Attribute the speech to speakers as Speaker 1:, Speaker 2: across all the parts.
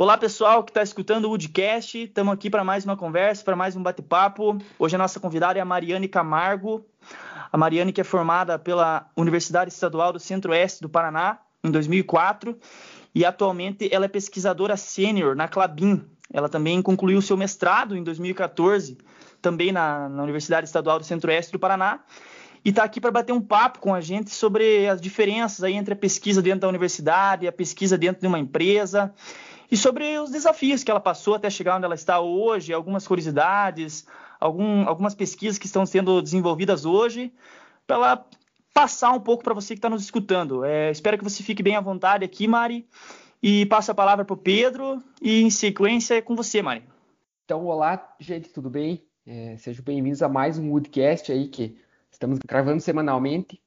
Speaker 1: Olá, pessoal que está escutando o Woodcast. Estamos aqui para mais uma conversa, para mais um bate-papo. Hoje a nossa convidada é a Mariane Camargo. A Mariane que é formada pela Universidade Estadual do Centro-Oeste do Paraná em 2004 e atualmente ela é pesquisadora sênior na Clabin. Ela também concluiu seu mestrado em 2014, também na, na Universidade Estadual do Centro-Oeste do Paraná e está aqui para bater um papo com a gente sobre as diferenças aí entre a pesquisa dentro da universidade a pesquisa dentro de uma empresa e sobre os desafios que ela passou até chegar onde ela está hoje, algumas curiosidades, algum, algumas pesquisas que estão sendo desenvolvidas hoje, para ela passar um pouco para você que está nos escutando. É, espero que você fique bem à vontade aqui, Mari, e passe a palavra para o Pedro, e em sequência é com você, Mari.
Speaker 2: Então, olá, gente, tudo bem? É, sejam bem-vindos a mais um Woodcast aí que estamos gravando semanalmente.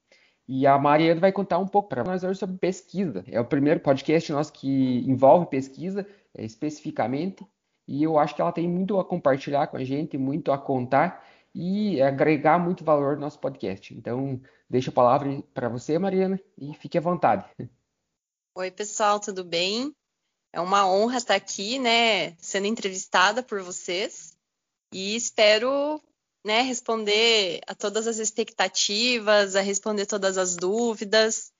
Speaker 2: E a Mariana vai contar um pouco para nós hoje sobre pesquisa. É o primeiro podcast nosso que envolve pesquisa é, especificamente. E eu acho que ela tem muito a compartilhar com a gente, muito a contar e agregar muito valor no nosso podcast. Então, deixo a palavra para você, Mariana, e fique à vontade.
Speaker 3: Oi, pessoal, tudo bem? É uma honra estar aqui, né, sendo entrevistada por vocês. E espero né, responder a todas as expectativas, a responder todas as dúvidas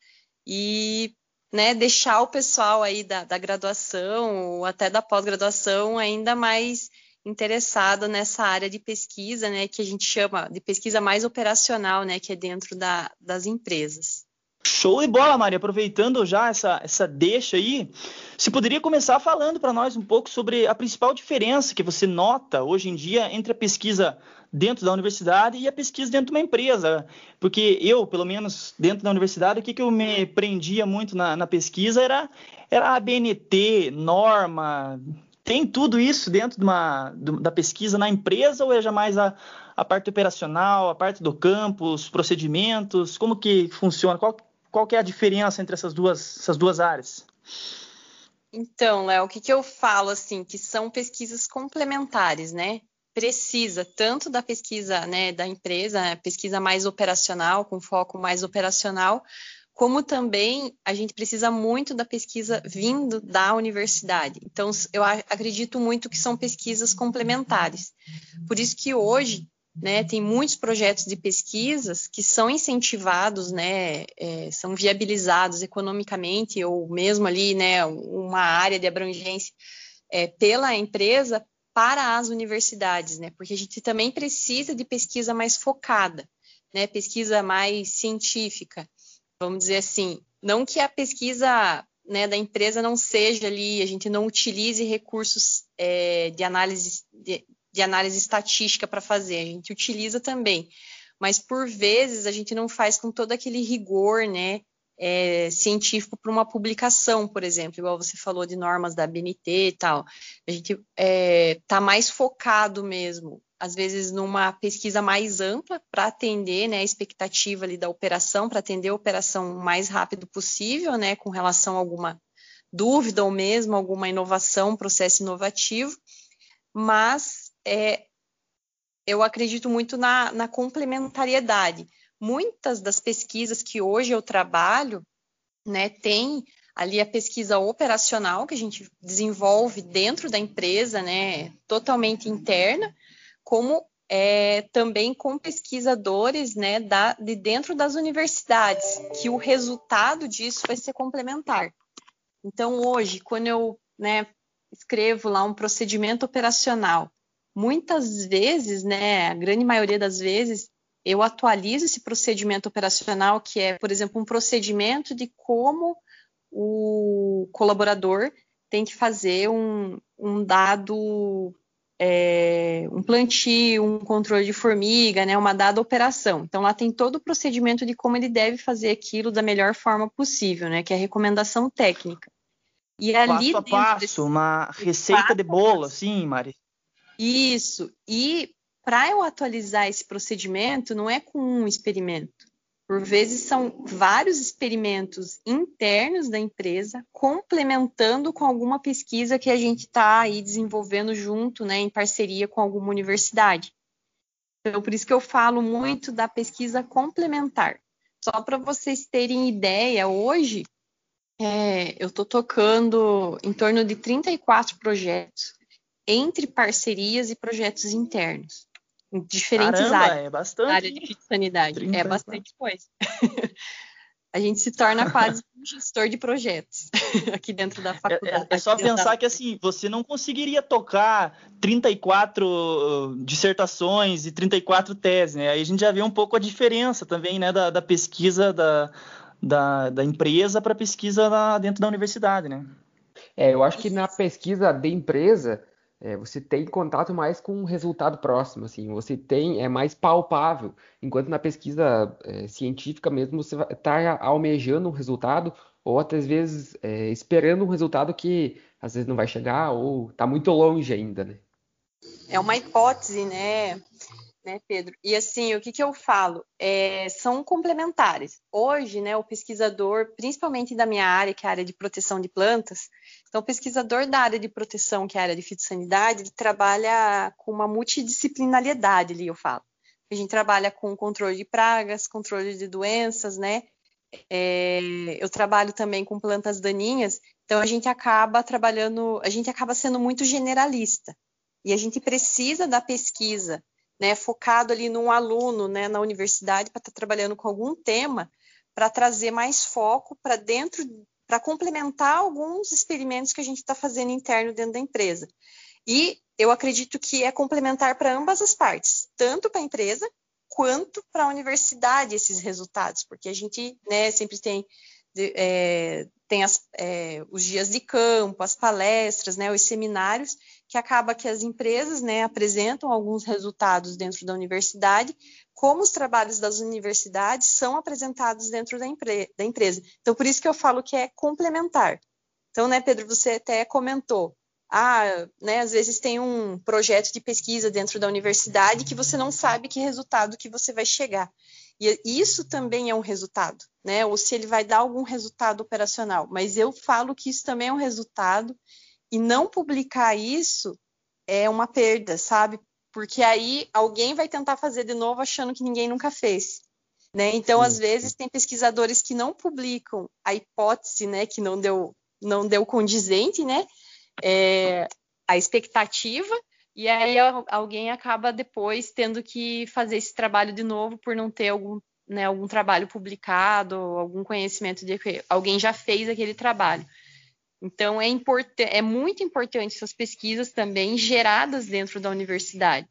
Speaker 3: e né, deixar o pessoal aí da, da graduação ou até da pós-graduação ainda mais interessado nessa área de pesquisa, né, que a gente chama de pesquisa mais operacional, né, que é dentro da, das empresas.
Speaker 1: Show de bola, Maria. Aproveitando já essa, essa deixa aí, você poderia começar falando para nós um pouco sobre a principal diferença que você nota hoje em dia entre a pesquisa dentro da universidade e a pesquisa dentro de uma empresa. Porque eu, pelo menos dentro da universidade, o que, que eu me prendia muito na, na pesquisa era, era a BNT, norma. Tem tudo isso dentro de uma, da pesquisa na empresa ou é jamais a, a parte operacional, a parte do campus, procedimentos? Como que funciona? Qual, qual que é a diferença entre essas duas, essas duas áreas?
Speaker 3: Então, Léo, o que, que eu falo assim, que são pesquisas complementares, né? precisa tanto da pesquisa né, da empresa, pesquisa mais operacional, com foco mais operacional, como também a gente precisa muito da pesquisa vindo da universidade. Então, eu acredito muito que são pesquisas complementares. Por isso que hoje, né, tem muitos projetos de pesquisas que são incentivados, né, é, são viabilizados economicamente ou mesmo ali, né, uma área de abrangência é, pela empresa para as universidades, né? Porque a gente também precisa de pesquisa mais focada, né? Pesquisa mais científica, vamos dizer assim. Não que a pesquisa né, da empresa não seja ali, a gente não utilize recursos é, de análise de, de análise estatística para fazer, a gente utiliza também, mas por vezes a gente não faz com todo aquele rigor, né, é, científico para uma publicação, por exemplo, igual você falou de normas da BNT e tal. A gente está é, tá mais focado mesmo, às vezes numa pesquisa mais ampla para atender né, a expectativa ali da operação, para atender a operação o mais rápido possível, né, com relação a alguma dúvida ou mesmo alguma inovação, processo inovativo, mas é, eu acredito muito na, na complementariedade muitas das pesquisas que hoje eu trabalho, né, tem ali a pesquisa operacional que a gente desenvolve dentro da empresa, né, totalmente interna, como é, também com pesquisadores, né, da, de dentro das universidades, que o resultado disso vai ser complementar. Então, hoje, quando eu né, escrevo lá um procedimento operacional, muitas vezes, né, a grande maioria das vezes, eu atualizo esse procedimento operacional, que é, por exemplo, um procedimento de como o colaborador tem que fazer um, um dado, é, um plantio, um controle de formiga, né, uma dada operação. Então, lá tem todo o procedimento de como ele deve fazer aquilo da melhor forma possível, né, que é a recomendação técnica.
Speaker 1: E ali passo a passo, desse... uma receita de bolo, sim, Mari.
Speaker 3: Isso. E para eu atualizar esse procedimento, não é com um experimento. Por vezes são vários experimentos internos da empresa, complementando com alguma pesquisa que a gente está aí desenvolvendo junto, né, em parceria com alguma universidade. Então, por isso que eu falo muito da pesquisa complementar. Só para vocês terem ideia, hoje É, eu estou tocando em torno de 34 projetos, entre parcerias e projetos internos, em diferentes
Speaker 1: Caramba,
Speaker 3: áreas.
Speaker 1: É bastante.
Speaker 3: área de sanidade.
Speaker 1: 34.
Speaker 3: É bastante coisa. a gente se torna quase um gestor de projetos aqui dentro da
Speaker 1: É,
Speaker 3: faculdade.
Speaker 1: é- é só
Speaker 3: aqui dentro da-
Speaker 1: pensar que assim, você não conseguiria tocar 34 uh, dissertações e 34 teses, né? Aí a gente já vê um pouco a diferença também, né, da, da pesquisa da, da, da empresa para a pesquisa lá dentro da universidade, né?
Speaker 2: É, eu acho que na pesquisa de empresa, é, você tem contato mais com o resultado próximo, assim, você tem, é mais palpável, enquanto na pesquisa é, científica mesmo você está almejando um resultado, ou até às vezes é, esperando um resultado que às vezes não vai chegar, ou está muito longe ainda, né?
Speaker 3: É uma hipótese, né, né, Pedro? E assim, o que, que eu falo? É, são complementares. Hoje, né, o pesquisador, principalmente da minha área, que é a área de proteção de plantas, então o pesquisador da área de proteção, que é a área de fitossanidade, ele trabalha com uma multidisciplinariedade ali, eu falo. A gente trabalha com controle de pragas, controle de doenças, né? É, eu trabalho também com plantas daninhas, então a gente acaba trabalhando, a gente acaba sendo muito generalista. E a gente precisa da pesquisa, né, focado ali num aluno, né, na universidade para estar trabalhando com algum tema, para trazer mais foco para dentro, para complementar alguns experimentos que a gente está fazendo interno dentro da empresa. E eu acredito que é complementar para ambas as partes, tanto para a empresa quanto para a universidade esses resultados, porque a gente né, sempre tem, é, tem as, é, os dias de campo, as palestras, né, os seminários, que acaba que as empresas né, apresentam alguns resultados dentro da universidade, como os trabalhos das universidades são apresentados dentro da, empre da empresa. Então, por isso que eu falo que é complementar. Então, né, Pedro, você até comentou, ah, né, às vezes tem um projeto de pesquisa dentro da universidade que você não sabe que resultado que você vai chegar. E isso também é um resultado, né? Ou se ele vai dar algum resultado operacional. Mas eu falo que isso também é um resultado e não publicar isso é uma perda, sabe? Porque aí alguém vai tentar fazer de novo achando que ninguém nunca fez. Né? Então, às vezes, tem pesquisadores que não publicam a hipótese, né, que não deu, não deu condizente, né, é, a expectativa, e aí alguém acaba depois tendo que fazer esse trabalho de novo por não ter algum, né, algum trabalho publicado, algum conhecimento de que alguém já fez aquele trabalho. Então, é, é muito importante essas pesquisas também geradas dentro da universidade.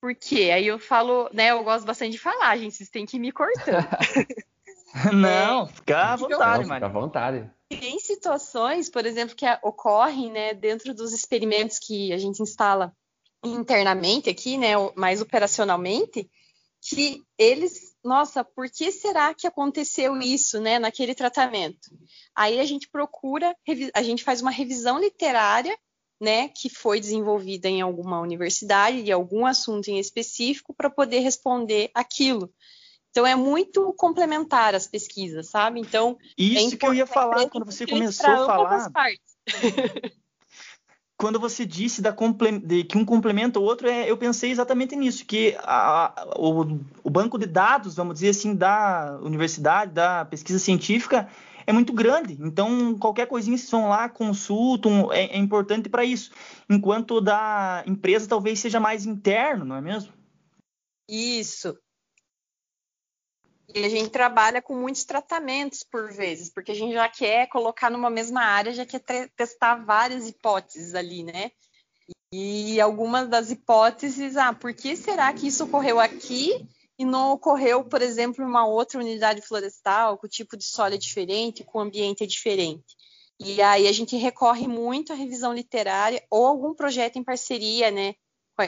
Speaker 3: Porque aí eu falo, né? Eu gosto bastante de falar, gente, vocês têm que ir me cortando.
Speaker 1: Não, fica à vontade,
Speaker 2: Não, fica à vontade.
Speaker 3: Tem situações, por exemplo, que ocorrem né, dentro dos experimentos que a gente instala internamente aqui, né, mais operacionalmente, que eles, nossa, por que será que aconteceu isso, né, naquele tratamento? Aí a gente procura, a gente faz uma revisão literária, né, que foi desenvolvida em alguma universidade de algum assunto em específico para poder responder aquilo. Então é muito complementar as pesquisas, sabe? Então
Speaker 1: isso
Speaker 3: é
Speaker 1: que eu ia falar quando você começou a falar. quando você disse de, que um complementa o outro, é, eu pensei exatamente nisso, que a, o, o, banco de dados, vamos dizer assim, da universidade, da pesquisa científica, é muito grande. Então, qualquer coisinha vocês vão lá, consultam, é, é importante para isso. Enquanto da empresa talvez seja mais interno, não é mesmo?
Speaker 3: Isso. E a gente trabalha com muitos tratamentos por vezes, porque a gente já quer colocar numa mesma área, já quer testar várias hipóteses ali, né? E algumas das hipóteses, ah, por que será que isso ocorreu aqui e não ocorreu, por exemplo, em uma outra unidade florestal, com tipo de solo é diferente, com ambiente é diferente? E aí a gente recorre muito à revisão literária ou algum projeto em parceria, né?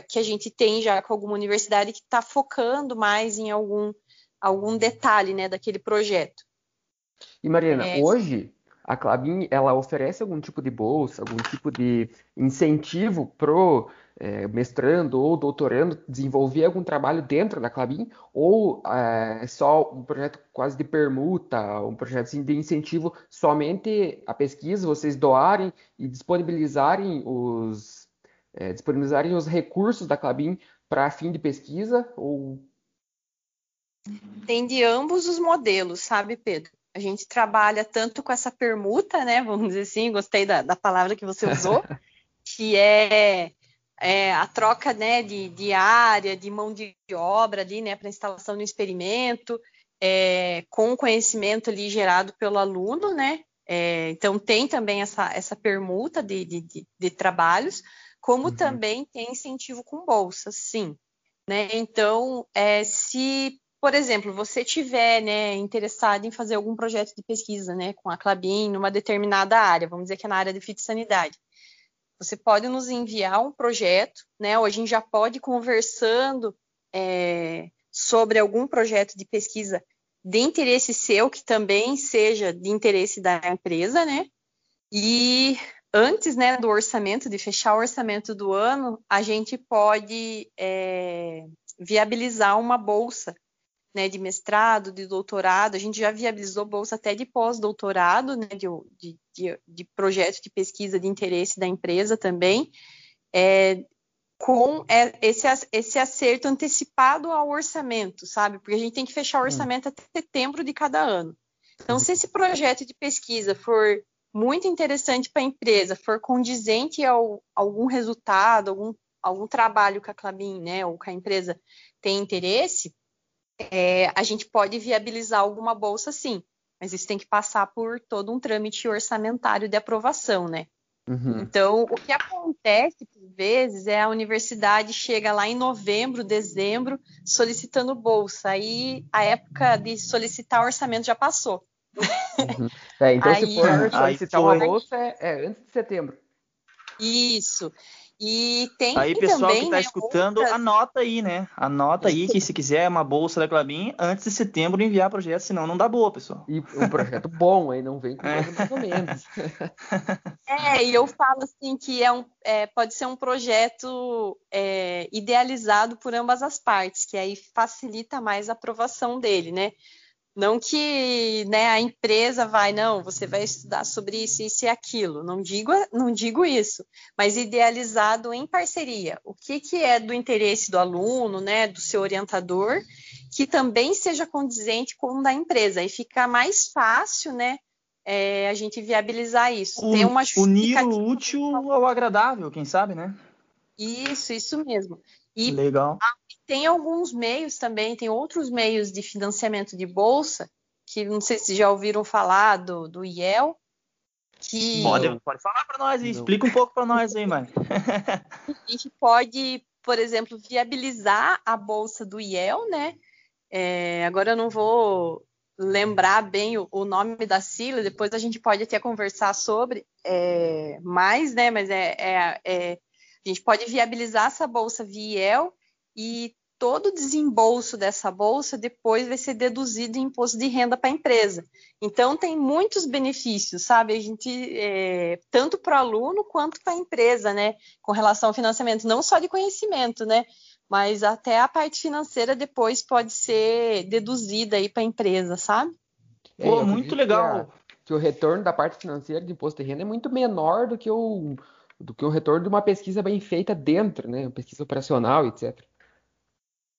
Speaker 3: Que a gente tem já com alguma universidade que está focando mais em algum algum detalhe né, daquele projeto.
Speaker 2: E Mariana, é... hoje a Clabin ela oferece algum tipo de bolsa, algum tipo de incentivo pro é, mestrando ou doutorando desenvolver algum trabalho dentro da Clabin? Ou é só um projeto quase de permuta, um projeto assim, de incentivo somente a pesquisa, vocês doarem e disponibilizarem os é, disponibilizarem os recursos da Clabin para fim de pesquisa? Ou
Speaker 3: tem de ambos os modelos, sabe, Pedro? A gente trabalha tanto com essa permuta, né? Vamos dizer assim, gostei da, da palavra que você usou, que é, é, a troca né, de, de área, de mão de obra ali, né, para instalação do experimento, é, com conhecimento ali gerado pelo aluno, né? É, então tem também essa, essa permuta de, de, de, de trabalhos, como uhum. também tem incentivo com bolsa, sim. Né? Então, é, se, por exemplo, você tiver né, interessado em fazer algum projeto de pesquisa né, com a Clabin numa determinada área, vamos dizer que é na área de fitossanidade, você pode nos enviar um projeto, né? Ou a gente já pode ir conversando é, sobre algum projeto de pesquisa de interesse seu, que também seja de interesse da empresa, né? E antes né, do orçamento, de fechar o orçamento do ano, a gente pode é, viabilizar uma bolsa né, de mestrado, de doutorado. A gente já viabilizou bolsa até de pós-doutorado, né, de, de, de, projeto de pesquisa de interesse da empresa também, é, com é, esse, esse acerto antecipado ao orçamento, sabe? Porque a gente tem que fechar o hum. orçamento até setembro de cada ano. Então, se esse projeto de pesquisa for muito interessante para a empresa, for condizente ao algum resultado, algum, algum trabalho que a Clabin, né, ou que a empresa tem interesse, é, a gente pode viabilizar alguma bolsa sim, mas isso tem que passar por todo um trâmite orçamentário de aprovação, né? Uhum. Então, o que acontece, por vezes, é a universidade chega lá em novembro, dezembro, solicitando bolsa. Aí a época de solicitar orçamento já passou.
Speaker 2: Uhum. É, então, aí, se for solicitar uma bolsa, é, é antes de setembro.
Speaker 3: Isso. E tem
Speaker 1: aí, pessoal também, que está né, escutando, outras... anota aí, né? Anota aí que se quiser uma bolsa da Clabin, antes de setembro enviar projeto, senão não dá boa, pessoal.
Speaker 2: E um projeto bom, aí não vem com é. mais ou menos.
Speaker 3: É, e eu falo assim que é um, é, pode ser um projeto é, idealizado por ambas as partes, que aí facilita mais a aprovação dele, né? Não que né, a empresa vai, não, você vai estudar sobre isso, isso e aquilo. Não digo, não digo isso, mas idealizado em parceria. O que, que é do interesse do aluno, né, do seu orientador, que também seja condizente com o da empresa. E fica mais fácil, né, é, a gente viabilizar isso.
Speaker 1: O, Tem uma unir o útil ao agradável, quem sabe, né?
Speaker 3: Isso, isso mesmo.
Speaker 1: E Legal.
Speaker 3: Tem alguns meios também, tem outros meios de financiamento de bolsa, que não sei se já ouviram falar do, do IEL. Que...
Speaker 1: Pode, pode falar para nós, aí, explica um pouco para nós aí, mãe.
Speaker 3: a gente pode, por exemplo, viabilizar a bolsa do IEL, né? É, agora eu não vou lembrar bem o, o, nome da sigla, depois a gente pode até conversar sobre é, mais, né? Mas é, é, é a gente pode viabilizar essa bolsa via e todo o desembolso dessa bolsa depois vai ser deduzido em imposto de renda para a empresa. Então tem muitos benefícios, sabe? A gente é, tanto para o aluno quanto para a empresa, né? Com relação ao financiamento, não só de conhecimento, né? Mas até a parte financeira depois pode ser deduzida aí para a empresa, sabe?
Speaker 2: É, Pô, muito legal. Que, a, que o retorno da parte financeira de imposto de renda é muito menor do que o do que o retorno de uma pesquisa bem feita dentro, né? Pesquisa operacional, etc.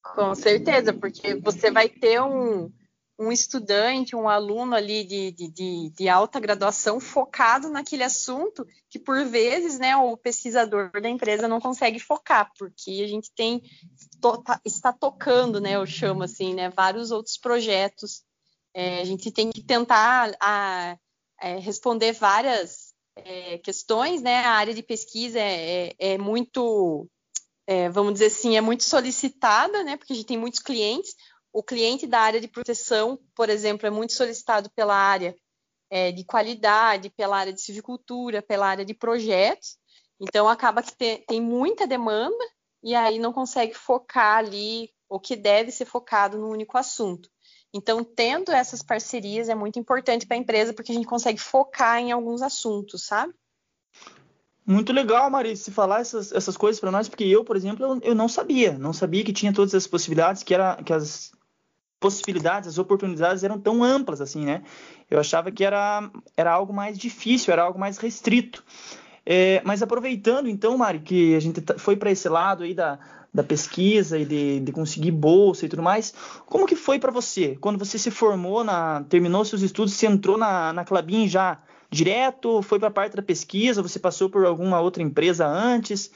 Speaker 3: Com certeza, porque você vai ter um, um estudante, um aluno ali de, de, de, alta graduação focado naquele assunto que, por vezes, né, o pesquisador da empresa não consegue focar, porque a gente tem tá, está tocando, né, eu chamo assim, né, vários outros projetos. É, a gente tem que tentar a, é, responder várias é, questões, né? A área de pesquisa é, é, é muito, é, vamos dizer assim, é muito solicitada, né? Porque a gente tem muitos clientes. O cliente da área de proteção, por exemplo, é muito solicitado pela área é, de qualidade, pela área de silvicultura, pela área de projetos. Então, acaba que tem, tem muita demanda e aí não consegue focar ali o que deve ser focado no único assunto. Então, tendo essas parcerias é muito importante para a empresa, porque a gente consegue focar em alguns assuntos, sabe?
Speaker 1: Muito legal, Marice, falar essas, essas coisas para nós, porque eu, por exemplo, eu, eu, não sabia, não sabia que tinha todas essas possibilidades, que, era, que as possibilidades, as oportunidades eram tão amplas assim, né? Eu achava que era, era algo mais difícil, era algo mais restrito. É, mas aproveitando então, Mari, que a gente tá, foi para esse lado aí da, da pesquisa e de, de, conseguir bolsa e tudo mais. Como que foi para você? Quando você se formou, na, terminou seus estudos, você entrou na, na Clabin já direto? Foi para a parte da pesquisa? Você passou por alguma outra empresa antes?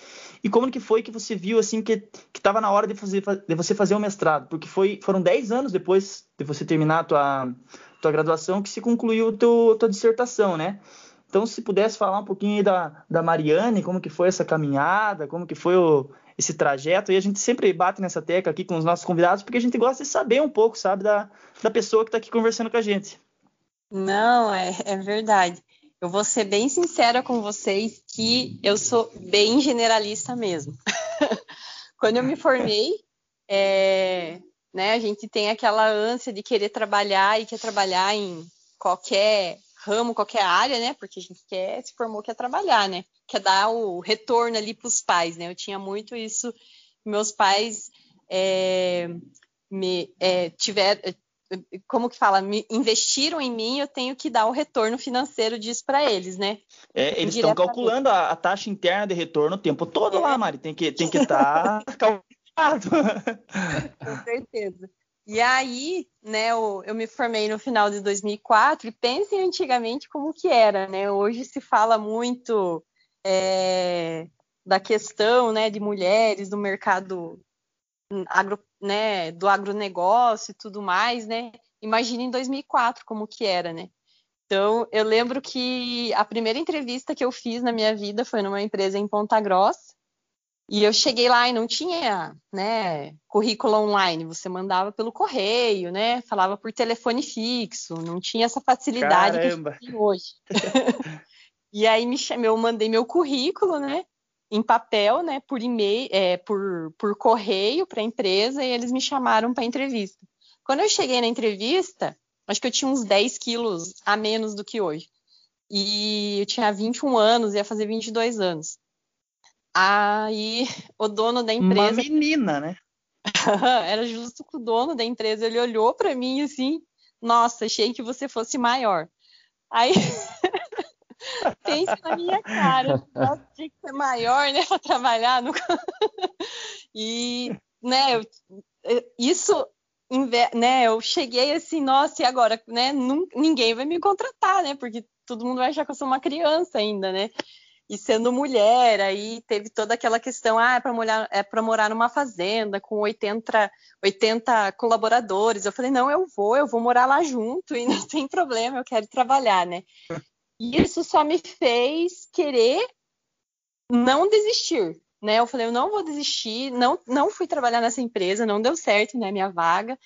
Speaker 1: E como que foi que você viu assim que estava na hora de, fazer, de você fazer o mestrado? Porque foi, foram 10 anos depois de você terminar a tua, tua graduação que se concluiu a tua dissertação, né? Então, se pudesse falar um pouquinho da, da Mariane, como que foi essa caminhada, como que foi o, esse trajeto, e a gente sempre bate nessa tecla aqui com os nossos convidados, porque a gente gosta de saber um pouco, sabe, da, da pessoa que está aqui conversando com a gente.
Speaker 3: Não, é, é verdade. Eu vou ser bem sincera com vocês que eu sou bem generalista mesmo. Quando eu me formei, é, né, a gente tem aquela ânsia de querer trabalhar e quer trabalhar em qualquer ramo, qualquer área, né? Porque a gente quer, se formou, quer trabalhar, né? Quer dar o retorno ali para os pais, né? Eu tinha muito isso. Meus pais é, me é, tiveram, como que fala, investiram em mim, eu tenho que dar o retorno financeiro disso para eles, né?
Speaker 1: É, eles estão calculando a, a, taxa interna de retorno o tempo todo é. lá, Mari. Tem que tem que estar tá calculado.
Speaker 3: Com certeza. E aí, né, eu, eu, me formei no final de 2004 e pensem antigamente como que era, né? Hoje se fala muito é, da questão, né, de mulheres do mercado agro, né, do agronegócio e tudo mais, né? Imagina em 2004 como que era, né? Então, eu lembro que a primeira entrevista que eu fiz na minha vida foi numa empresa em Ponta Grossa, e eu cheguei lá e não tinha, né, currículo online, você mandava pelo correio, né, falava por telefone fixo, não tinha essa facilidade Caramba. que tem hoje. e aí me chamei, eu mandei meu currículo, né, em papel, né, por e-mail, é, por, por correio para a empresa e eles me chamaram para entrevista. Quando eu cheguei na entrevista, acho que eu tinha uns 10 quilos a menos do que hoje. E eu tinha 21 anos, ia fazer 22 anos. Aí o dono da empresa.
Speaker 1: Uma menina, né?
Speaker 3: Era justo que o dono da empresa ele olhou para mim assim: Nossa, achei que você fosse maior. Aí pensa na minha cara, nossa, tinha que ser maior, né, para trabalhar no. e, né, eu, isso, né, eu cheguei assim, nossa, e agora, né, ninguém vai me contratar, né, porque todo mundo vai achar que eu sou uma criança ainda, né e sendo mulher, aí teve toda aquela questão, ah, é para morar, é morar numa fazenda com 80, 80 colaboradores. Eu falei, não, eu vou, eu vou morar lá junto e não tem problema, eu quero trabalhar, né? E isso só me fez querer não desistir, né? Eu falei, eu não vou desistir, não, não fui trabalhar nessa empresa, não deu certo, né, minha vaga,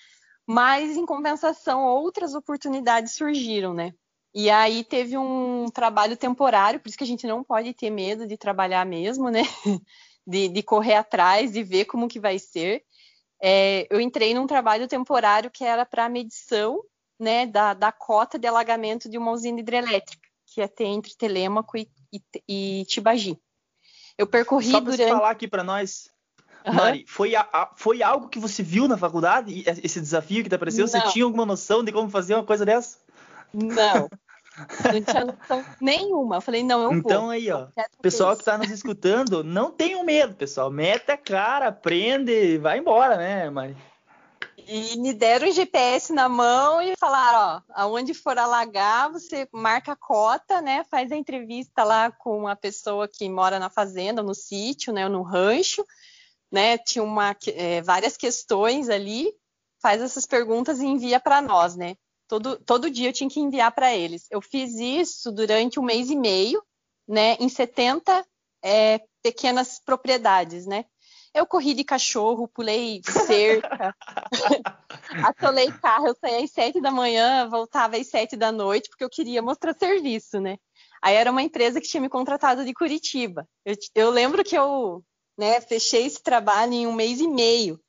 Speaker 3: mas em compensação outras oportunidades surgiram, né? E aí teve um trabalho temporário, por isso que a gente não pode ter medo de trabalhar mesmo, né? De, de correr atrás, de ver como que vai ser. É, eu entrei num trabalho temporário que era para medição né, da, da, cota de alagamento de uma usina hidrelétrica, que ia ter entre Telêmaco e, e, e Tibagi. Eu percorri
Speaker 1: Só
Speaker 3: para durante...
Speaker 1: falar aqui para nós, uhum. Mari, foi, a, foi algo que você viu na faculdade, esse desafio que te apareceu? Não. Você tinha alguma noção de como fazer uma coisa dessa?
Speaker 3: Não, não tinha noção nenhuma. Eu falei, não, eu
Speaker 1: então, vou. Então aí, ó, pessoal que está nos escutando, não tenham medo, pessoal. Mete a cara, aprende, vai embora, né, Mari?
Speaker 3: E me deram o GPS na mão e falaram, ó, aonde for alagar, você marca a cota, né? Faz a entrevista lá com a pessoa que mora na fazenda, no sítio, né? No rancho, né? Tinha uma, é, várias questões ali, faz essas perguntas e envia para nós, né? Todo, todo dia eu tinha que enviar para eles. Eu fiz isso durante um mês e meio, né, em 70 é, pequenas propriedades, né? Eu corri de cachorro, pulei cerca, atolei carro, eu saía às sete da manhã, voltava às sete da noite, porque eu queria mostrar serviço, né? Aí era uma empresa que tinha me contratado de Curitiba. Eu, eu lembro que eu né, fechei esse trabalho em um mês e meio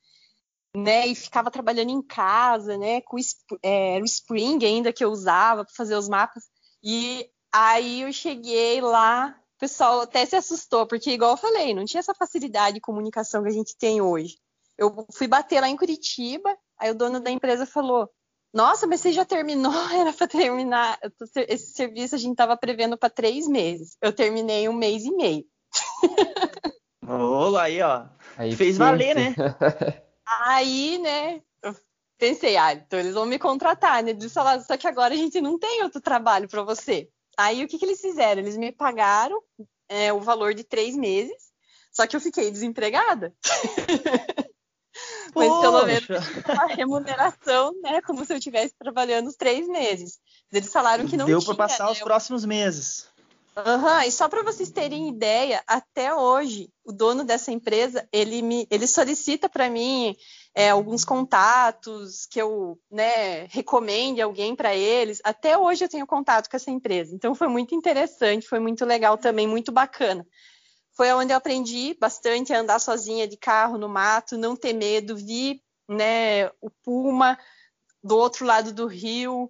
Speaker 3: né? E ficava trabalhando em casa, né? Com é, o Spring ainda que eu usava para fazer os mapas. E aí eu cheguei lá, pessoal até se assustou, porque, igual eu falei, não tinha essa facilidade de comunicação que a gente tem hoje. Eu fui bater lá em Curitiba, aí o dono da empresa falou: Nossa, mas você já terminou? Era para terminar. Esse serviço a gente estava prevendo para três meses. Eu terminei um mês e meio.
Speaker 1: Olá aí, ó. Aí Fez valer, né?
Speaker 3: Aí, né, eu pensei, ah, então eles vão me contratar, né? Eles falaram, só que agora a gente não tem outro trabalho para você. Aí o que, que eles fizeram? Eles me pagaram é, o valor de três meses, só que eu fiquei desempregada. Mas pelo menos uma remuneração, né? Como se eu estivesse trabalhando os três meses. Eles falaram que não
Speaker 1: Deu
Speaker 3: para
Speaker 1: passar né, os próximos meses.
Speaker 3: Uhum, e só para vocês terem ideia, até hoje, o dono dessa empresa, ele me, ele solicita para mim é, alguns contatos que eu, né, recomende alguém para eles. Até hoje eu tenho contato com essa empresa. Então foi muito interessante, foi muito legal também, muito bacana. Foi onde eu aprendi bastante a andar sozinha de carro no mato, não ter medo, vi, né, o puma do outro lado do rio,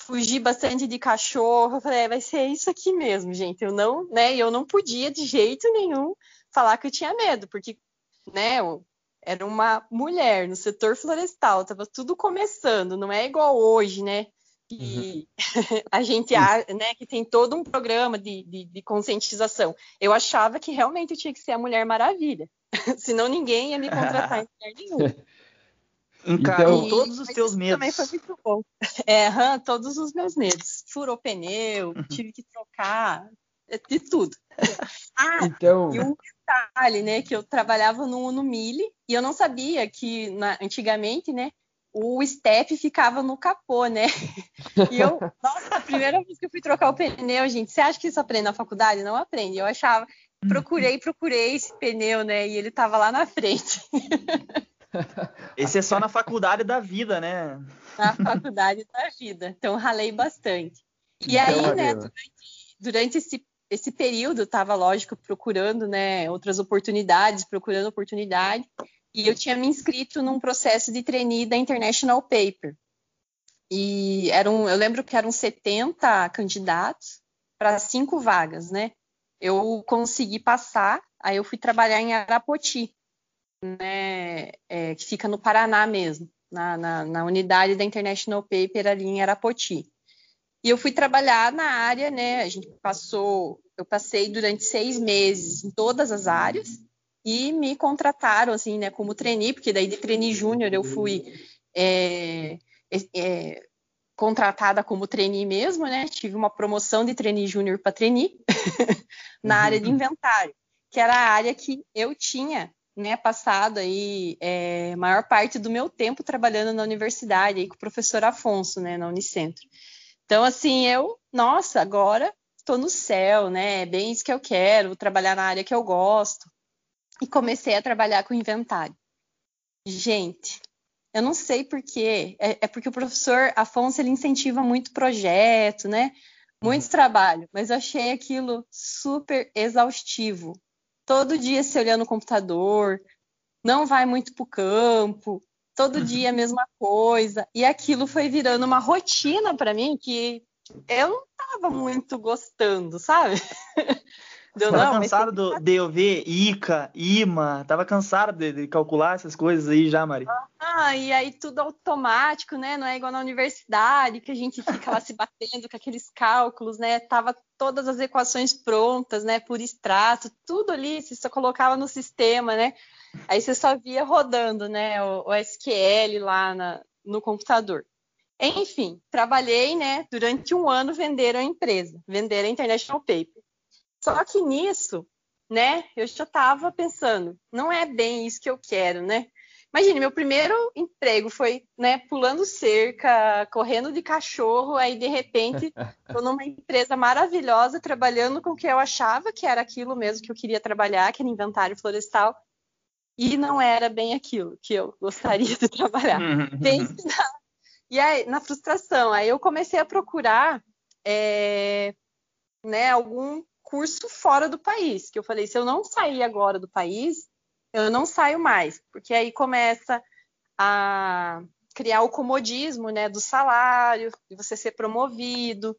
Speaker 3: fugi bastante de cachorro. Eu falei, é, vai ser isso aqui mesmo, gente. Eu não, né? Eu não podia de jeito nenhum falar que eu tinha medo, porque, né? Era uma mulher no setor florestal, tava tudo começando. Não é igual hoje, né? Que uhum. a gente, né? Que tem todo um programa de, de, de conscientização. Eu achava que realmente eu tinha que ser a Mulher Maravilha, senão ninguém ia me contratar em lugar nenhum.
Speaker 1: Encarou então, todos os teus medos.
Speaker 3: Também foi muito bom. É, todos os meus medos. Furou pneu, uhum. tive que trocar, de tudo. Ah, então... e um detalhe, né, que eu trabalhava no Uno Mille e eu não sabia que na, antigamente, né, o step ficava no capô, né? E eu, nossa, a primeira vez que eu fui trocar o pneu, gente, você acha que isso aprende na faculdade? Não aprende. Eu achava, procurei, procurei esse pneu, né? E ele tava lá na frente.
Speaker 1: Esse é só na faculdade da vida, né?
Speaker 3: Na faculdade da vida. Então, ralei bastante. E então, aí, né, durante, durante esse, esse período, estava, lógico, procurando né, outras oportunidades, procurando oportunidade. E eu tinha me inscrito num processo de trainee da International Paper. E eram, eu lembro que eram 70 candidatos para cinco vagas, né? Eu consegui passar, aí eu fui trabalhar em Arapoti, né, é, que fica no Paraná mesmo, na, na, na, unidade da International Paper ali em Arapoti. E eu fui trabalhar na área, né? A gente passou, eu passei durante seis meses em todas as áreas e me contrataram assim, né, como trainee, porque daí de trainee júnior eu fui é, é, contratada como trainee mesmo, né? Tive uma promoção de trainee júnior para trainee na uhum. área de inventário, que era a área que eu tinha né, passado aí é, maior parte do meu tempo trabalhando na universidade aí com o professor Afonso, né, na Unicentro. Então, assim, eu, nossa, agora estou no céu, né, é bem isso que eu quero, trabalhar na área que eu gosto. E comecei a trabalhar com inventário. Gente, eu não sei porquê, é, é porque o professor Afonso, ele incentiva muito projeto, né, muito uhum. trabalho, mas eu achei aquilo super exaustivo, todo dia se olhando no computador, não vai muito para o campo, todo uhum. dia a mesma coisa. E aquilo foi virando uma rotina para mim que eu não estava muito gostando, sabe?
Speaker 1: Deu, tava não, cansado do que... DOV, ICA, IMA, tava cansado de, de, calcular essas coisas aí já, Mari.
Speaker 3: Ah, e aí tudo automático, né? Não é igual na universidade, que a gente fica lá se batendo com aqueles cálculos, né? Tava todas as equações prontas, né? Por extrato, tudo ali, você só colocava no sistema, né? Aí você só via rodando, né? O, o SQL lá na, no computador. Enfim, trabalhei, né? Durante um ano venderam a empresa, venderam a International Paper. Só que nisso, né, eu já estava pensando, não é bem isso que eu quero, né? Imagine, meu primeiro emprego foi, né, pulando cerca, correndo de cachorro, aí de repente estou numa empresa maravilhosa, trabalhando com o que eu achava que era aquilo mesmo que eu queria trabalhar, que era inventário florestal, e não era bem aquilo que eu gostaria de trabalhar. Pense na, e aí, na frustração, aí eu comecei a procurar é, né, algum curso fora do país, que eu falei, se eu não sair agora do país, eu não saio mais, porque aí começa a criar o comodismo, né, do salário, de você ser promovido,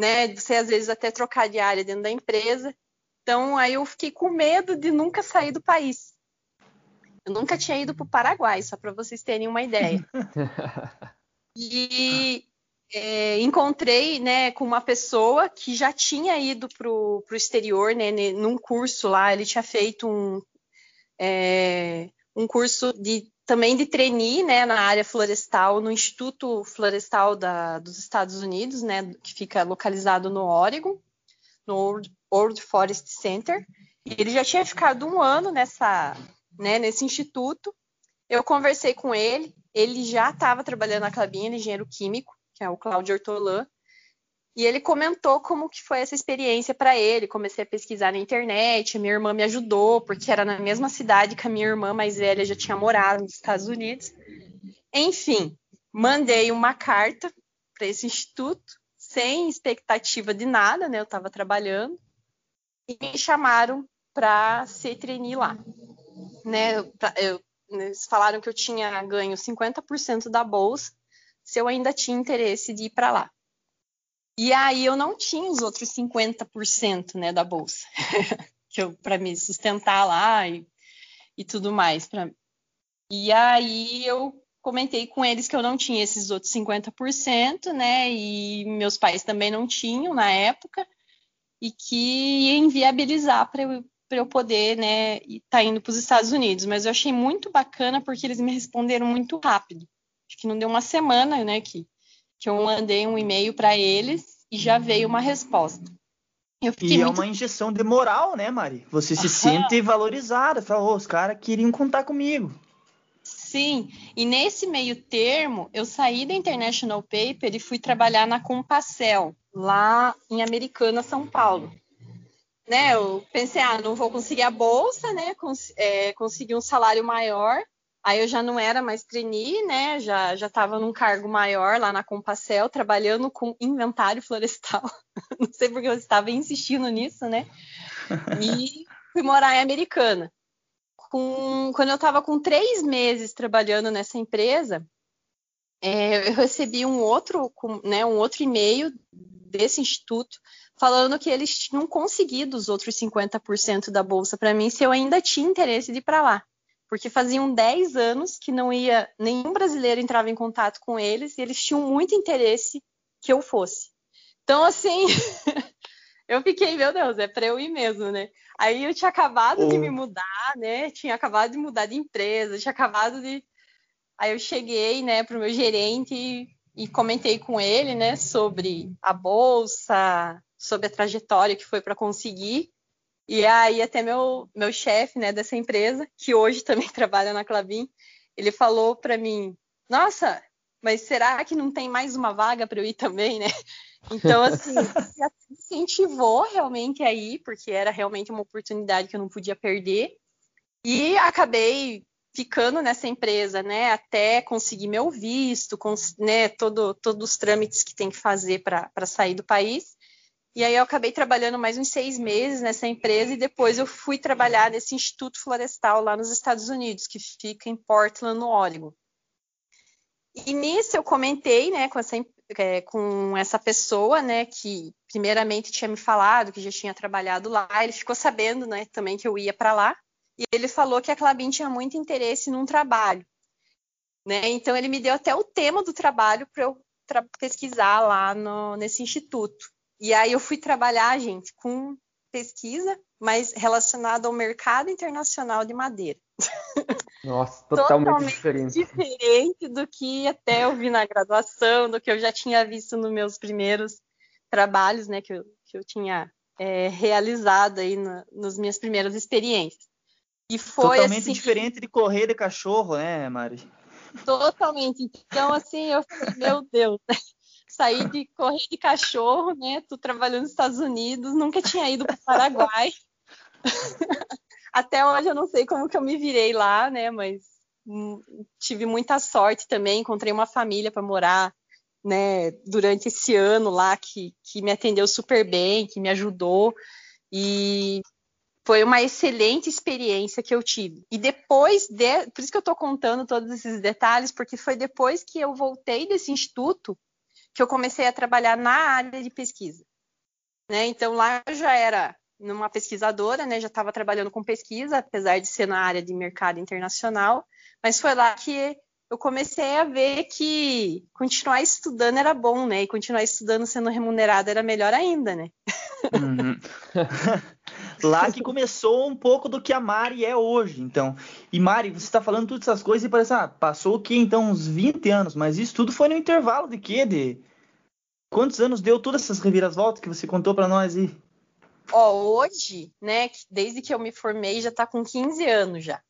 Speaker 3: né, de você às vezes até trocar de área dentro da empresa. Então aí eu fiquei com medo de nunca sair do país. Eu nunca tinha ido para o Paraguai, só para vocês terem uma ideia. E, é, encontrei né, com uma pessoa que já tinha ido para o exterior, né, num curso lá, ele tinha feito um, é, um curso de também de trainee, né, na área florestal, no Instituto Florestal da, dos Estados Unidos, né, que fica localizado no Oregon, no Old, Old Forest Center. E ele já tinha ficado um ano nessa, né, nesse instituto. Eu conversei com ele, ele já estava trabalhando na Clabin, ele é engenheiro químico, que é o Cláudio Ortolan, e ele comentou como que foi essa experiência para ele. Comecei a pesquisar na internet, minha irmã me ajudou, porque era na mesma cidade que a minha irmã mais velha já tinha morado nos Estados Unidos. Enfim, mandei uma carta para esse instituto, sem expectativa de nada, né? Eu estava trabalhando, e me chamaram para ser trainee lá. Né? Eu, eles falaram que eu tinha ganho 50% da bolsa se eu ainda tinha interesse de ir para lá. E aí eu não tinha os outros 50% né, da bolsa para me sustentar lá e, e tudo mais. Pra... E aí eu comentei com eles que eu não tinha esses outros 50%, né? E meus pais também não tinham na época, e que ia inviabilizar para eu, eu poder, né, estar tá indo para os Estados Unidos. Mas eu achei muito bacana porque eles me responderam muito rápido. Acho que não deu uma semana, né, que que eu mandei um e-mail para eles e já veio uma resposta.
Speaker 1: e é muito... é uma injeção de moral, né, Mari? Você se Aham. sente valorizada. Fala, oh, os caras queriam contar comigo.
Speaker 3: Sim, e nesse meio termo, eu saí da International Paper e fui trabalhar na Compacel, lá em Americana, São Paulo. Né, eu pensei, ah, não vou conseguir a bolsa, né? Cons é, conseguir um salário maior, Aí eu já não era mais trainee, né? Já já estava num cargo maior lá na Compacel, trabalhando com inventário florestal. não sei porque eu estava insistindo nisso, né? E fui morar em Americana. Com, quando eu estava com três meses trabalhando nessa empresa, é, eu recebi um outro, né, um outro e-mail desse instituto falando que eles tinham conseguido os outros 50% da bolsa para mim se eu ainda tinha interesse de ir para lá porque faziam 10 anos que não ia, nenhum brasileiro entrava em contato com eles e eles tinham muito interesse que eu fosse. Então, assim, eu fiquei, meu Deus, é para eu ir mesmo, né? Aí eu tinha acabado de me mudar, né? Tinha acabado de mudar de empresa, tinha acabado de. Aí eu cheguei, né, para o meu gerente e, e comentei com ele, né, sobre a bolsa, sobre a trajetória que foi para conseguir. E aí até meu, meu chefe, né, dessa empresa, que hoje também trabalha na Clavin, ele falou para mim, nossa, mas será que não tem mais uma vaga para eu ir também, né? Então, assim, incentivou realmente a ir, porque era realmente uma oportunidade que eu não podia perder. E acabei ficando nessa empresa, né, até conseguir meu visto, né, todo, todos os trâmites que tem que fazer para sair do país. E aí eu acabei trabalhando mais uns seis meses nessa empresa e depois eu fui trabalhar nesse Instituto Florestal lá nos Estados Unidos, que fica em Portland, no Oregon. E nisso eu comentei, né, com essa, é, com essa pessoa, né, que primeiramente tinha me falado que já tinha trabalhado lá. Ele ficou sabendo, né, também que eu ia para lá. E ele falou que a Clabin tinha muito interesse num trabalho. Né? Então ele me deu até o tema do trabalho para eu pesquisar lá no, nesse instituto. E aí eu fui trabalhar, gente, com pesquisa, mas relacionada ao mercado internacional de madeira.
Speaker 2: Nossa, totalmente, totalmente diferente.
Speaker 3: diferente do que até eu vi na graduação, do que eu já tinha visto nos meus primeiros trabalhos, né, que eu, que eu tinha é, realizado aí no, nas minhas primeiras experiências.
Speaker 1: E foi totalmente assim, diferente de correr de cachorro, né, Mari?
Speaker 3: Totalmente. Então, assim, eu falei, meu Deus, saí de correr de cachorro, né? Tô trabalhando nos Estados Unidos, nunca tinha ido para o Paraguai. Até hoje eu não sei como que eu me virei lá, né? Mas hum, tive muita sorte também, encontrei uma família para morar, né? Durante esse ano lá que, que me atendeu super bem, que me ajudou e foi uma excelente experiência que eu tive. E depois, de, por isso que eu estou contando todos esses detalhes, porque foi depois que eu voltei desse instituto que eu comecei a trabalhar na área de pesquisa. Né? Então lá eu já era numa pesquisadora, né? já estava trabalhando com pesquisa, apesar de ser na área de mercado internacional, mas foi lá que eu comecei a ver que continuar estudando era bom, né? E continuar estudando sendo remunerado era melhor ainda, né?
Speaker 1: Uhum. Lá que começou um pouco do que a Mari é hoje, então. E Mari, você está falando todas essas coisas e parece, ah, passou o quê, então, uns 20 anos, mas isso tudo foi no intervalo de quê? De quantos anos deu todas essas reviravoltas que você contou para nós aí?
Speaker 3: Ó, hoje, né, desde que eu me formei, já está com 15 anos já.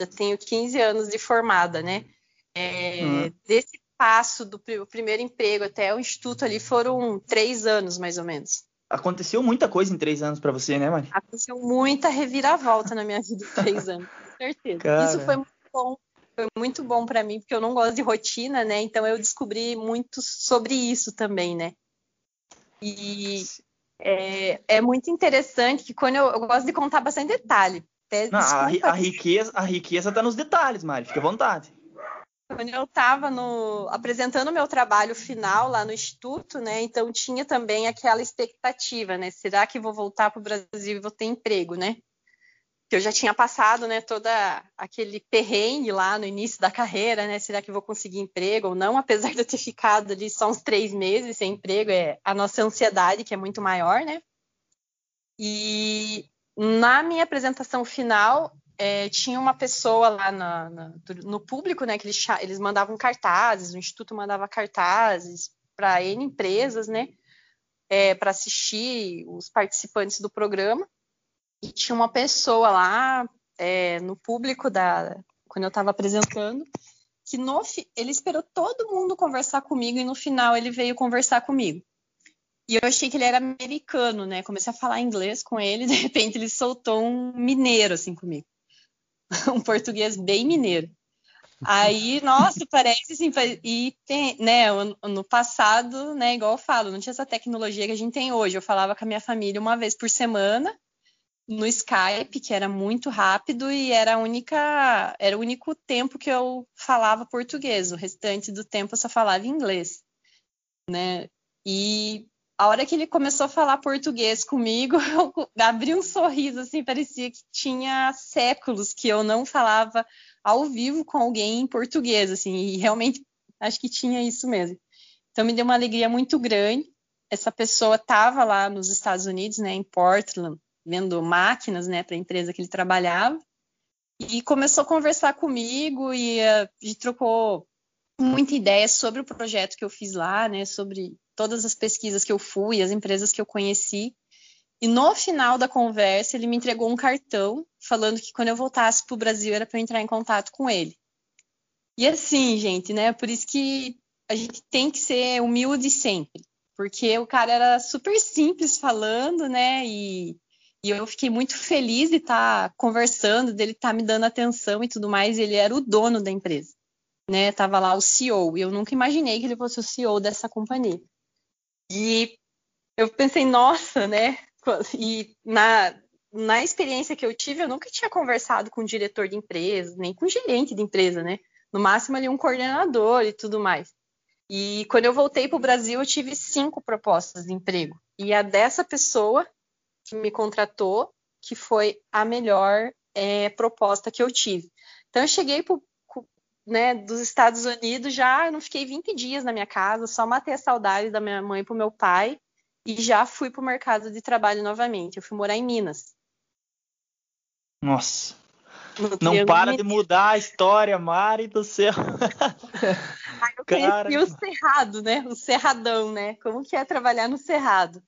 Speaker 3: Já tenho 15 anos de formada, né? É, uhum. Desse passo do primeiro emprego até o instituto ali foram três anos, mais ou menos.
Speaker 1: Aconteceu muita coisa em três anos para você, né, Mari?
Speaker 3: Aconteceu muita reviravolta na minha vida em três anos, com certeza. Cara... Isso foi muito bom. Foi muito bom para mim, porque eu não gosto de rotina, né? Então eu descobri muito sobre isso também, né? E é, é muito interessante que quando eu, eu, gosto de contar bastante detalhe.
Speaker 1: Não, a, a, riqueza, a riqueza tá nos detalhes, Mari. Fique à vontade
Speaker 3: quando eu estava apresentando o meu trabalho final lá no Instituto, né? Então tinha também aquela expectativa, né? Será que vou voltar para o Brasil e vou ter emprego, né? Que eu já tinha passado, né? Toda aquele perrengue lá no início da carreira, né? Será que vou conseguir emprego ou não? Apesar de eu ter ficado ali só uns três meses sem emprego, é a nossa ansiedade que é muito maior, né? E na minha apresentação final, é, tinha uma pessoa lá na, na, no público, né, que eles, eles mandavam cartazes, o Instituto mandava cartazes para N empresas, né, é, para assistir os participantes do programa. E tinha uma pessoa lá é, no público da quando eu estava apresentando que no, ele esperou todo mundo conversar comigo e no final ele veio conversar comigo. E eu achei que ele era americano, né? Comecei a falar inglês com ele, de repente ele soltou um mineiro assim comigo. um português bem mineiro. Aí, nossa, parece assim, e tem, né, no passado, né, igual eu falo, não tinha essa tecnologia que a gente tem hoje. Eu falava com a minha família uma vez por semana no Skype, que era muito rápido e era a única, era o único tempo que eu falava português. O restante do tempo eu só falava inglês, né? E a hora que ele começou a falar português comigo, eu abri um sorriso, assim, parecia que tinha séculos que eu não falava ao vivo com alguém em português, assim, e realmente acho que tinha isso mesmo. Então me deu uma alegria muito grande. Essa pessoa estava lá nos Estados Unidos, né, em Portland, vendo máquinas, né, para a empresa que ele trabalhava, e começou a conversar comigo e a gente trocou muita ideia sobre o projeto que eu fiz lá, né, sobre todas as pesquisas que eu fui, as empresas que eu conheci. E no final da conversa, ele me entregou um cartão falando que quando eu voltasse para o Brasil era para eu entrar em contato com ele. E assim, gente, né? Por isso que a gente tem que ser humilde sempre, porque o cara era super simples falando, né? E, e eu fiquei muito feliz de estar tá conversando, dele estar tá me dando atenção e tudo mais. Ele era o dono da empresa, né? Tava lá o CEO. E eu nunca imaginei que ele fosse o CEO dessa companhia. E eu pensei, nossa, né? E na, na experiência que eu tive, eu nunca tinha conversado com diretor de empresa, nem com gerente de empresa, né? No máximo ali um coordenador e tudo mais. E quando eu voltei para o Brasil, eu tive cinco propostas de emprego. E a dessa pessoa que me contratou, que foi a melhor é, proposta que eu tive. Então eu cheguei pro, né, dos Estados Unidos, já não fiquei 20 dias na minha casa, só matei a saudade da minha mãe pro meu pai e já fui pro mercado de trabalho novamente. Eu fui morar em Minas.
Speaker 1: Nossa. Não para de mudar a história, Mari do céu.
Speaker 3: Aí eu conheci o Cerrado, né? O Cerradão, né? Como que é trabalhar no Cerrado?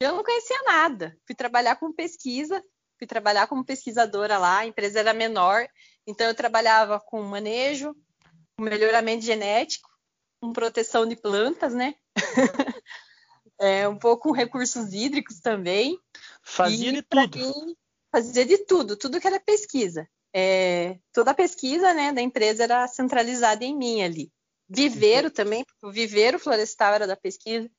Speaker 3: E eu não conhecia nada. Fui trabalhar com pesquisa, fui trabalhar como pesquisadora lá, a empresa era menor, então eu trabalhava com manejo, com melhoramento genético, com proteção de plantas, né? é, um pouco com recursos hídricos também.
Speaker 1: Fazia de tudo. Mim,
Speaker 3: fazia de tudo, tudo que era pesquisa. É, toda a pesquisa né, da empresa era centralizada em mim ali. Viveiro também, o viveiro florestal era da pesquisa.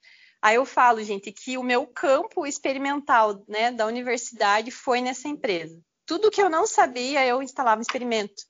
Speaker 3: Aí eu falo, gente, que o meu campo experimental né, da universidade foi nessa empresa. Tudo que eu não sabia, eu instalava um experimento.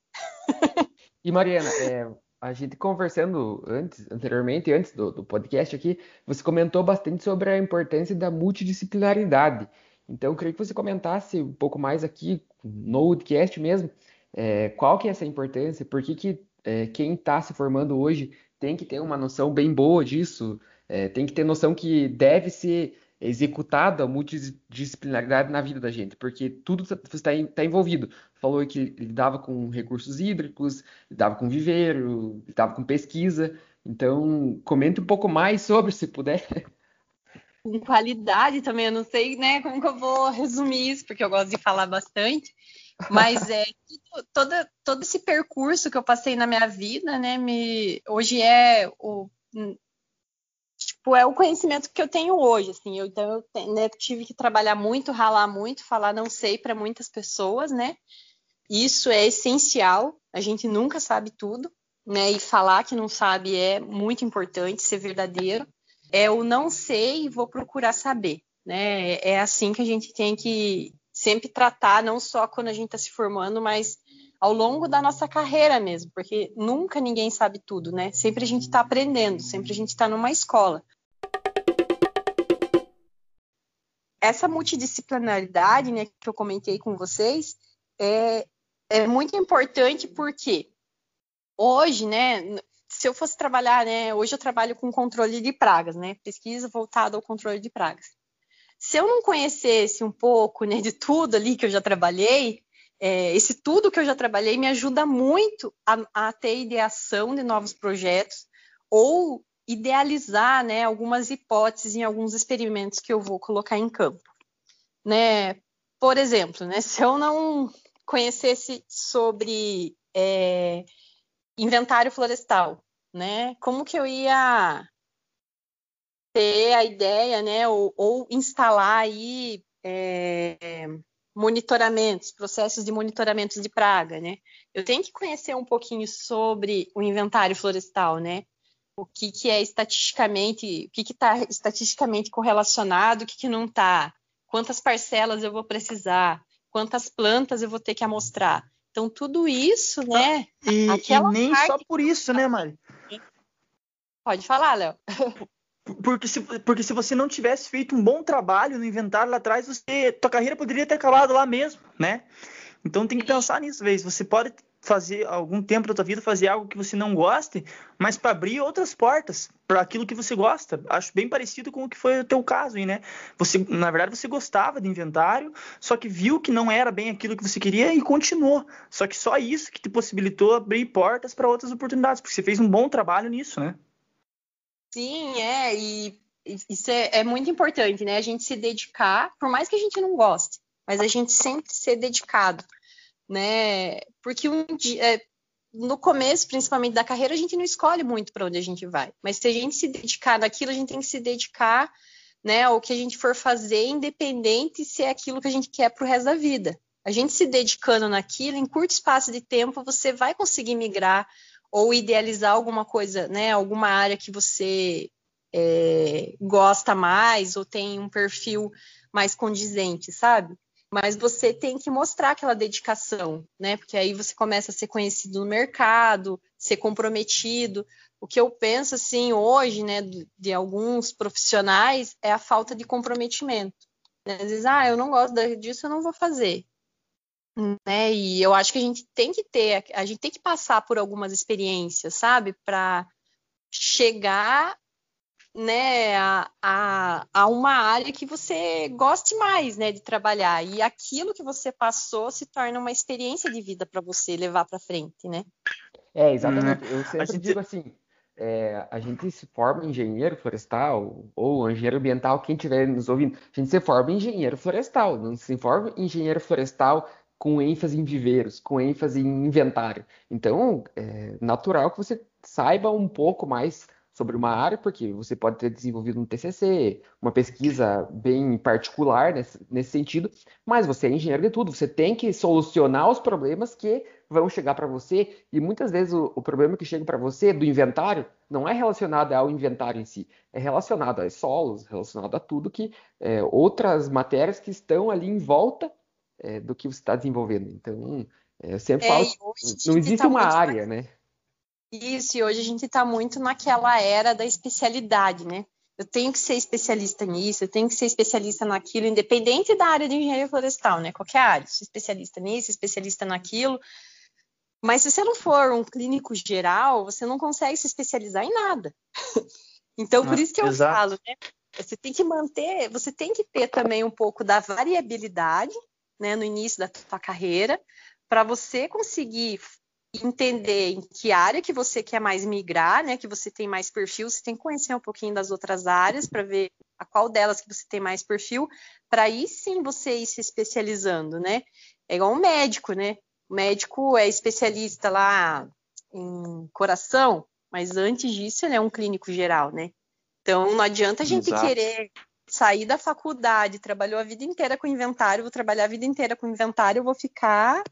Speaker 2: E Mariana, é, a gente conversando antes, anteriormente, antes do, do, podcast aqui, você comentou bastante sobre a importância da multidisciplinaridade. Então, eu queria que você comentasse um pouco mais aqui no podcast mesmo, é, qual que é essa importância, por que, que é, quem está se formando hoje tem que ter uma noção bem boa disso, é, tem que ter noção que deve se executado a multidisciplinaridade na vida da gente, porque tudo está tá envolvido. Falou que lidava com recursos hídricos, lidava com viveiro, lidava com pesquisa. Então, comente um pouco mais sobre, se puder.
Speaker 3: Com qualidade também, eu não sei né, como que eu vou resumir isso, porque eu gosto de falar bastante. Mas é tudo, todo, todo esse percurso que eu passei na minha vida, né? Me, hoje é o tipo, é o conhecimento que eu tenho hoje, assim. Eu, então eu né, tive que trabalhar muito, ralar muito, falar não sei para muitas pessoas, né? Isso é essencial. A gente nunca sabe tudo, né? E falar que não sabe é muito importante, ser verdadeiro. É o não sei e vou procurar saber, né? É assim que a gente tem que sempre tratar, não só quando a gente está se formando, mas ao longo da nossa carreira mesmo, porque nunca ninguém sabe tudo, né? Sempre a gente está aprendendo, sempre a gente está numa escola. Essa multidisciplinaridade, né, que eu comentei com vocês, é, é muito importante porque hoje, né, se eu fosse trabalhar, né, hoje eu trabalho com controle de pragas, né, pesquisa voltada ao controle de pragas. Se eu não conhecesse um pouco né, de tudo ali que eu já trabalhei, é, esse tudo que eu já trabalhei me ajuda muito a, a, ter ideação de novos projetos ou idealizar né, algumas hipóteses em alguns experimentos que eu vou colocar em campo. Né? Por exemplo, né, se eu não conhecesse sobre é, inventário florestal, né, como que eu ia ter a ideia, né, ou, ou instalar aí é, monitoramentos, processos de monitoramento de praga, né? Eu tenho que conhecer um pouquinho sobre o inventário florestal, né? O que, que é estatisticamente, o que está estatisticamente correlacionado, o que, que não está, quantas parcelas eu vou precisar, quantas plantas eu vou ter que amostrar. Então, tudo isso, né?
Speaker 1: E, e nem só por isso, né, Mari?
Speaker 3: Pode falar, Léo.
Speaker 1: Porque se, porque se você não tivesse feito um bom trabalho no inventário lá atrás, você, tua carreira poderia ter acabado lá mesmo, né? Então tem que pensar nisso, vez. Você pode fazer algum tempo da tua vida fazer algo que você não goste, mas para abrir outras portas para aquilo que você gosta. Acho bem parecido com o que foi o teu caso aí, né? Você, na verdade, você gostava de inventário, só que viu que não era bem aquilo que você queria e continuou. Só que só isso que te possibilitou abrir portas para outras oportunidades, porque você fez um bom trabalho nisso, né?
Speaker 3: Sim, é, e isso é, é, muito importante, né? A gente se dedicar, por mais que a gente não goste, mas a gente sempre ser dedicado, né? Porque um dia, é, no começo, principalmente da carreira, a gente não escolhe muito para onde a gente vai, mas se a gente se dedicar naquilo, a gente tem que se dedicar, né? Ao que a gente for fazer, independente se é aquilo que a gente quer para o resto da vida. A gente se dedicando naquilo, em curto espaço de tempo, você vai conseguir migrar ou idealizar alguma coisa, né, alguma área que você é, gosta mais ou tem um perfil mais condizente, sabe? Mas você tem que mostrar aquela dedicação, né? Porque aí você começa a ser conhecido no mercado, ser comprometido. O que eu penso assim hoje, né, de alguns profissionais é a falta de comprometimento. Né? Às vezes, ah, eu não gosto disso, eu não vou fazer né? E eu acho que a gente tem que ter, a gente tem que passar por algumas experiências, sabe, para chegar, né, a, a, a, uma área que você goste mais, né, de trabalhar. E aquilo que você passou se torna uma experiência de vida para você levar para frente, né?
Speaker 2: É, exatamente. Hum, eu sempre gente... digo assim. É, a gente se forma engenheiro florestal ou engenheiro ambiental, quem estiver nos ouvindo, a gente se forma engenheiro florestal, não se forma engenheiro florestal com ênfase em viveiros, com ênfase em inventário. Então, é natural que você saiba um pouco mais sobre uma área, porque você pode ter desenvolvido um TCC, uma pesquisa bem particular nesse, nesse sentido, mas você é engenheiro de tudo, você tem que solucionar os problemas que vão chegar para você, e muitas vezes o, o problema que chega para você do inventário não é relacionado ao inventário em si, é relacionado a solos, relacionado a tudo que é, outras matérias que estão ali em volta é, do que você está desenvolvendo. Então, é, eu sempre é, falo, não existe tá uma área, mais... né?
Speaker 3: Isso, e hoje a gente está muito naquela era da especialidade, né? Eu tenho que ser especialista nisso, eu tenho que ser especialista naquilo, independente da área de engenharia florestal, né? Qualquer área, sou especialista nisso, especialista naquilo. Mas se você não for um clínico geral, você não consegue se especializar em nada. então, por ah, isso que eu exato. falo, né? você tem que manter, você tem que ter também um pouco da variabilidade, né, no início da sua carreira, para você conseguir entender em que área que você quer mais migrar, né, que você tem mais perfil, você tem que conhecer um pouquinho das outras áreas para ver a qual delas que você tem mais perfil, para aí sim você ir se especializando, né? É igual um médico, né? O médico é especialista lá em coração, mas antes disso ele é um clínico geral, né? Então não adianta a gente Exato. querer sair da faculdade, trabalhou a vida inteira com inventário, vou trabalhar a vida inteira com inventário, eu vou ficar,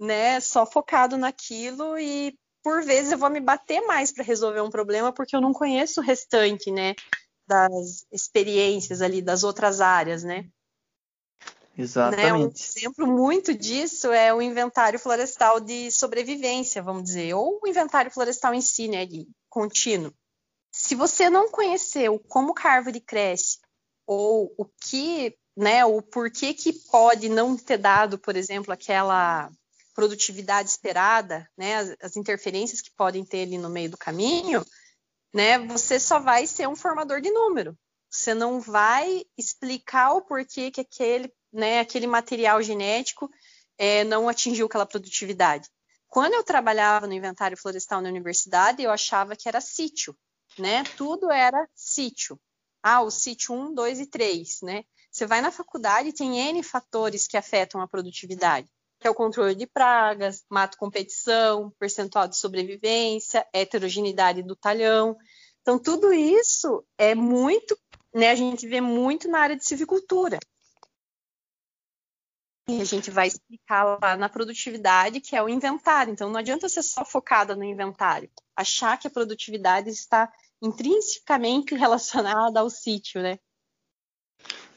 Speaker 3: né, só focado naquilo e por vezes eu vou me bater mais para resolver um problema porque eu não conheço o restante, né, das experiências ali das outras áreas, né?
Speaker 1: Exatamente.
Speaker 3: Né? Um exemplo muito disso é o inventário florestal de sobrevivência, vamos dizer, ou o inventário florestal em si, né, de contínuo. Se você não conheceu como a árvore cresce, ou o que, né, o porquê que pode não ter dado, por exemplo, aquela produtividade esperada, né, as, as interferências que podem ter ali no meio do caminho, né, você só vai ser um formador de número. Você não vai explicar o porquê que aquele né, aquele material genético é, não atingiu aquela produtividade. Quando eu trabalhava no inventário florestal na universidade, eu achava que era sítio, né? Tudo era sítio. Ah, o sítio 1, 2 e 3, né? Você vai na faculdade tem N fatores que afetam a produtividade, que é o controle de pragas, mato competição, percentual de sobrevivência, heterogeneidade do talhão. Então, tudo isso é muito, né? A gente vê muito na área de silvicultura. E a gente vai explicar lá na produtividade, que é o inventário. Então, não adianta ser só focada no inventário. Achar que a produtividade está intrinsecamente relacionada ao sítio, né?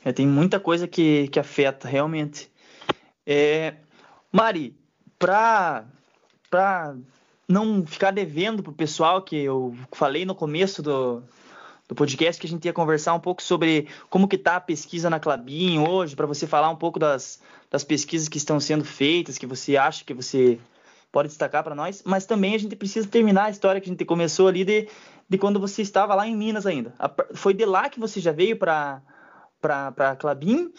Speaker 1: É, tem muita coisa que, que afeta, realmente. É, Mari, para não ficar devendo para o pessoal que eu falei no começo do, do podcast que a gente ia conversar um pouco sobre como que está a pesquisa na Clabin hoje, para você falar um pouco das, das pesquisas que estão sendo feitas, que você acha que você pode destacar para nós, mas também a gente precisa terminar a história que a gente começou ali de, de quando você estava lá em Minas ainda. Foi de lá que você já veio para para Clabin.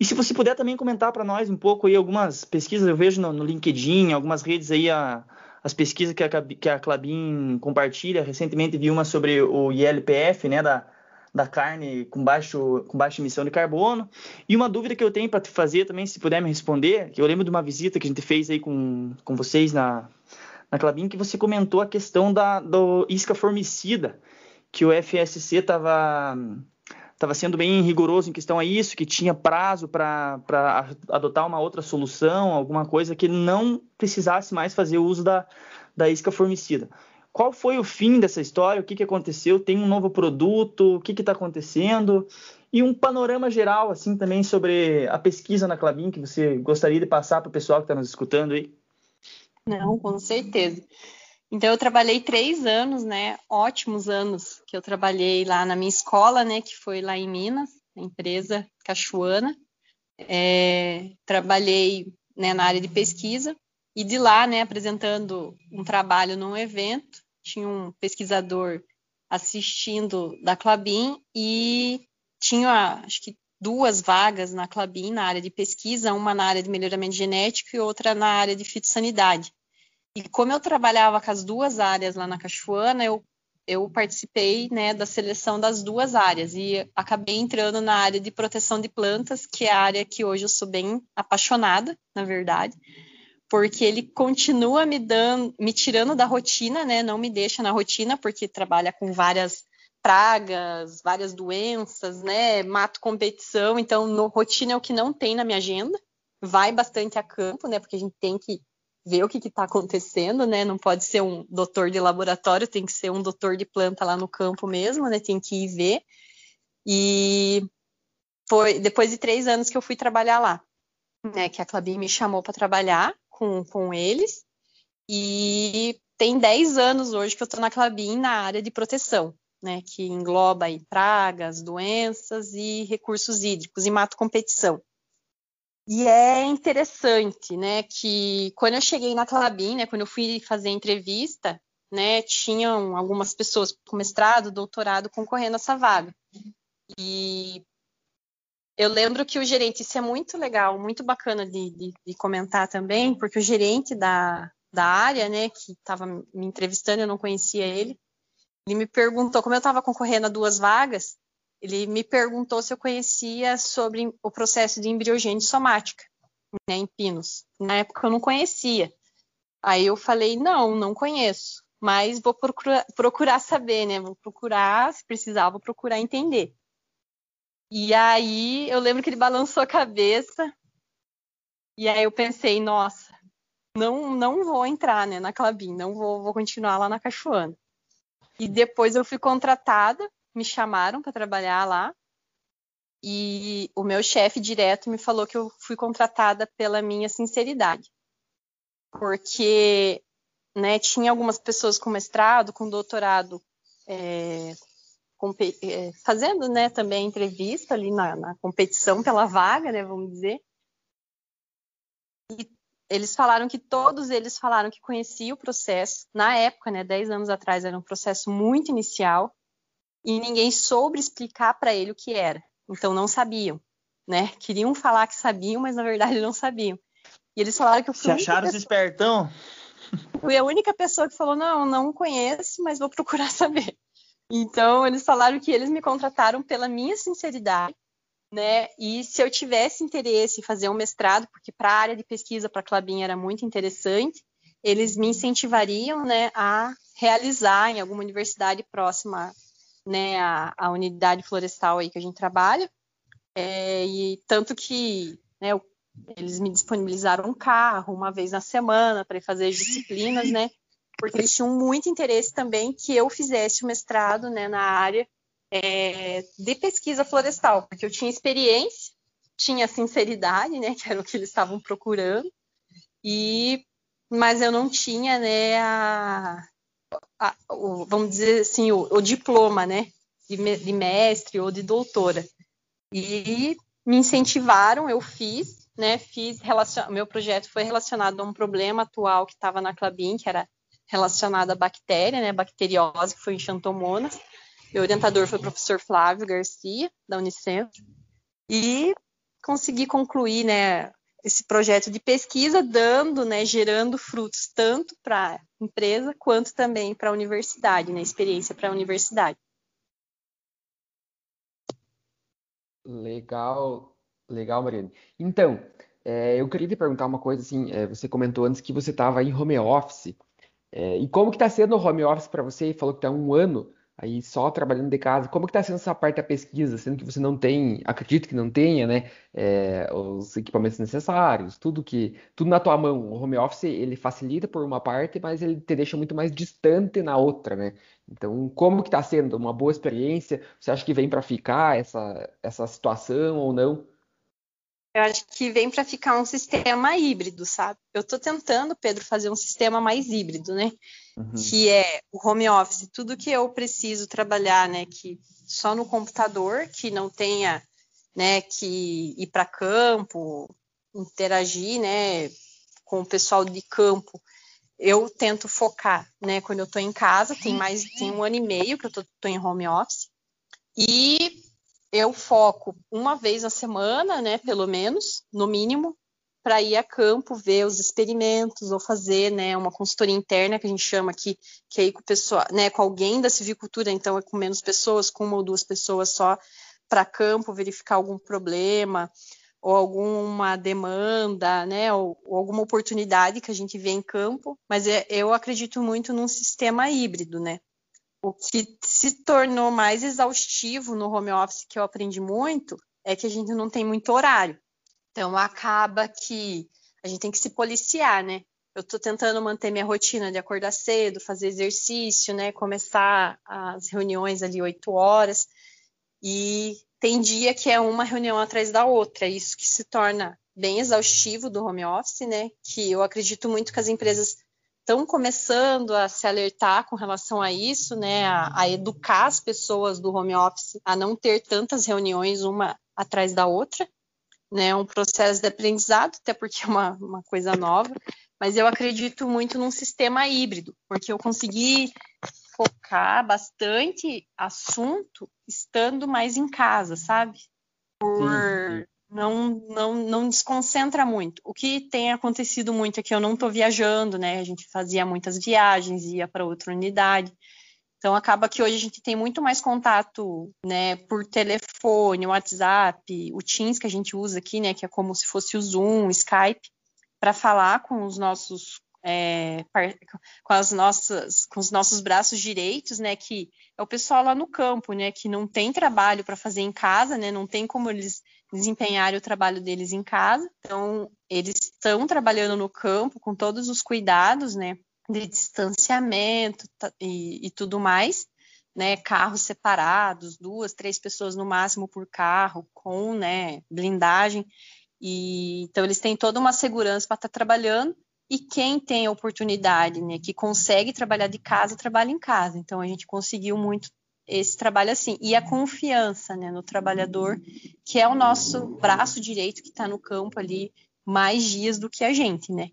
Speaker 1: E se você puder também comentar para nós um pouco aí algumas pesquisas, eu vejo no, no LinkedIn, algumas redes aí a, as pesquisas que a, que a Clabin compartilha. Recentemente vi uma sobre o ILPF, né, da, da carne com, baixo, com baixa emissão de carbono. E uma dúvida que eu tenho para te fazer também, se puder me responder, que eu lembro de uma visita que a gente fez aí com, com vocês na, na Clabin, que você comentou a questão da do isca formicida, que o FSC estava estava sendo bem rigoroso em questão a isso, que tinha prazo para adotar uma outra solução, alguma coisa que não precisasse mais fazer uso da, da isca formicida. Qual foi o fim dessa história? O que, que aconteceu? Tem um novo produto? O que está acontecendo? E um panorama geral, assim, também sobre a pesquisa na Clabin, que você gostaria de passar para o pessoal que está nos escutando aí?
Speaker 3: Não, com certeza. Então, eu trabalhei três anos, né? Ótimos anos que eu trabalhei lá na minha escola, né? Que foi lá em Minas, na empresa Cachuana. É, trabalhei né, na área de pesquisa e de lá, né, apresentando um trabalho num evento, tinha um pesquisador assistindo da Clabin e tinha, acho que duas vagas na Clabin na área de pesquisa, uma na área de melhoramento genético e outra na área de fitossanidade. E como eu trabalhava com as duas áreas lá na Cachoana, eu, eu participei né, da seleção das duas áreas e acabei entrando na área de proteção de plantas, que é a área que hoje eu sou bem apaixonada, na verdade, porque ele continua me dando, me tirando da rotina, né? Não me deixa na rotina, porque trabalha com várias pragas, várias doenças, né? Mato competição, então no, rotina é o que não tem na minha agenda. Vai bastante a campo, né? Porque a gente tem que ver o que está acontecendo, né? Não pode ser um doutor de laboratório, tem que ser um doutor de planta lá no campo mesmo, né? Tem que ir ver. E foi depois de três anos que eu fui trabalhar lá, né? Que a Clabin me chamou para trabalhar com, com eles. E tem dez anos hoje que eu estou na Clabin na área de proteção, né? Que engloba aí pragas, doenças e recursos hídricos e mato competição. E é interessante, né, que quando eu cheguei na Clabin, né, quando eu fui fazer entrevista, né, tinham algumas pessoas com mestrado, doutorado concorrendo a essa vaga. E eu lembro que o gerente, isso é muito legal, muito bacana de, de, de comentar também, porque o gerente da, da área, né, que estava me entrevistando, eu não conhecia ele, ele me perguntou, como eu estava concorrendo a duas vagas, ele me perguntou se eu conhecia sobre o processo de embriogênese somática, né, em pinos. Na época eu não conhecia. Aí eu falei, não, não conheço, mas vou procurar, procurar saber, né, vou procurar, se precisar, vou procurar entender. E aí eu lembro que ele balançou a cabeça, e aí eu pensei, nossa, não, não vou entrar, né, na Clabin, não vou, vou continuar lá na Cachoana. E depois eu fui contratada, me chamaram para trabalhar lá. E o meu chefe direto me falou que eu fui contratada pela minha sinceridade. Porque né, tinha algumas pessoas com mestrado, com doutorado, é, com, é, fazendo né, também entrevista ali na, na competição pela vaga, né, vamos dizer. E eles falaram que todos eles falaram que conheciam o processo. Na época, né, 10 anos atrás, era um processo muito inicial e ninguém soube explicar para ele o que era. Então não sabiam, né? Queriam falar que sabiam, mas na verdade não sabiam. E eles falaram que eu fui
Speaker 1: Se acharam pessoa... espertão?
Speaker 3: Fui a única pessoa que falou: "Não, não conheço, mas vou procurar saber". Então eles falaram que eles me contrataram pela minha sinceridade né? E se eu tivesse interesse em fazer um mestrado, porque para a área de pesquisa para a Clabin era muito interessante, eles me incentivariam, né, a realizar em alguma universidade próxima, né, à, à unidade florestal aí que a gente trabalha. É, e tanto que, né, eles me disponibilizaram um carro uma vez na semana para fazer disciplinas, né? Porque eles tinham muito interesse também que eu fizesse o mestrado, né, na área é, de pesquisa florestal, porque eu tinha experiência, tinha sinceridade, né, que era o que eles estavam procurando, e mas eu não tinha, né, a, a, o, vamos dizer assim, o, o diploma, né, de, de, mestre ou de doutora. E me incentivaram, eu fiz, né, fiz relacion... meu projeto foi relacionado a um problema atual que estava na Clabin, que era relacionado à bactéria, né, bacteriose, que foi em Xantomonas. Meu orientador foi o professor Flávio Garcia, da Unicentro, e consegui concluir né, esse projeto de pesquisa, dando, né, gerando frutos tanto para a empresa quanto também para a universidade, né, experiência para a universidade.
Speaker 2: Legal, legal, Mariane. Então, é, eu queria te perguntar uma coisa assim, é, você comentou antes que você estava em home office, é, e como que está sendo o home office para você? Falou que está um ano aí só trabalhando de casa. Como que está sendo essa parte da pesquisa, sendo que você não tem, acredito que não tenha, né, é, os equipamentos necessários, tudo que, tudo na tua mão. O home office ele facilita por uma parte, mas ele te deixa muito mais distante na outra, né? Então, como que está sendo uma boa experiência? Você acha que vem para ficar essa essa situação ou não?
Speaker 3: Eu acho que vem para ficar um sistema híbrido, sabe? Eu estou tentando, Pedro, fazer um sistema mais híbrido, né? Uhum. Que é o home office, tudo que eu preciso trabalhar, né? Que só no computador, que não tenha, né? Que ir para campo, interagir, né? Com o pessoal de campo. Eu tento focar, né? Quando eu estou em casa, tem mais, tem um ano e meio que eu estou em home office. E eu foco uma vez na semana, né, pelo menos, no mínimo, para ir a campo ver os experimentos ou fazer, né, uma consultoria interna que a gente chama aqui, que aí com pessoa, né, com alguém da civicultura, então é com menos pessoas, com uma ou duas pessoas só para campo verificar algum problema ou alguma demanda, né, ou, ou, alguma oportunidade que a gente vê em campo, mas é, eu acredito muito num sistema híbrido, né? O que se tornou mais exaustivo no home office, que eu aprendi muito, é que a gente não tem muito horário. Então, acaba que a gente tem que se policiar, né? Eu estou tentando manter minha rotina de acordar cedo, fazer exercício, né? Começar as reuniões ali 8 horas. E tem dia que é uma reunião atrás da outra. Isso que se torna bem exaustivo do home office, né? Que eu acredito muito que as empresas estão começando a se alertar com relação a isso, né, a, a, educar as pessoas do home office a não ter tantas reuniões uma atrás da outra, né, um processo de aprendizado, até porque é uma, uma coisa nova, mas eu acredito muito num sistema híbrido, porque eu consegui focar bastante assunto estando mais em casa, sabe? Por sim, sim. Não não não desconcentra muito. O que tem acontecido muito é que eu não estou viajando, né? A gente fazia muitas viagens, ia para outra unidade. Então acaba que hoje a gente tem muito mais contato, né, por telefone, WhatsApp, o Teams que a gente usa aqui, né, que é como se fosse o Zoom, Skype, para falar com os nossos é, com as nossas com os nossos braços direitos, né, que é o pessoal lá no campo, né, que não tem trabalho para fazer em casa, né, não tem como eles desempenharem o trabalho deles em casa. Então, eles estão trabalhando no campo com todos os cuidados, né, de distanciamento e, e tudo mais, né, carros separados, duas, três pessoas no máximo por carro, com, né, blindagem, e então eles têm toda uma segurança para estar tá trabalhando, e quem tem a oportunidade, né, que consegue trabalhar de casa, trabalha em casa, então a gente conseguiu muito esse trabalho assim, e a confiança, né, no trabalhador, que é o nosso braço direito que está no campo ali mais dias do que a gente, né,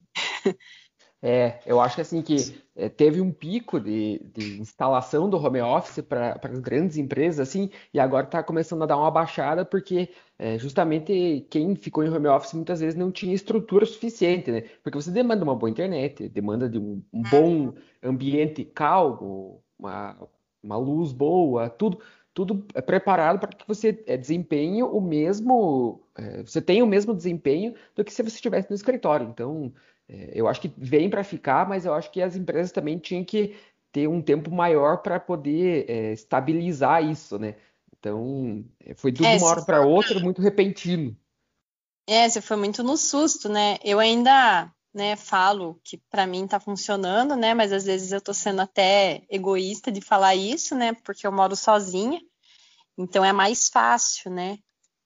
Speaker 2: É, eu acho que assim que é, teve um pico de, de, instalação do home office para as grandes empresas, assim, e agora está começando a dar uma baixada porque é, justamente quem ficou em home office muitas vezes não tinha estrutura suficiente, né? Porque você demanda uma boa internet, demanda de um, um bom ambiente calmo, uma, uma luz boa, tudo tudo é preparado para que você é, desempenhe o mesmo, é, você tenha o mesmo desempenho do que se você estivesse no escritório. Então, é, eu acho que vem para ficar, mas eu acho que as empresas também tinham que ter um tempo maior para poder é, estabilizar isso, né? Então, foi de é, uma hora para outra muito repentino.
Speaker 3: É, você foi muito no susto, né? Eu ainda né, falo que para mim está funcionando, né? Mas às vezes eu estou sendo até egoísta de falar isso, né? Porque eu moro sozinha, então é mais fácil, né?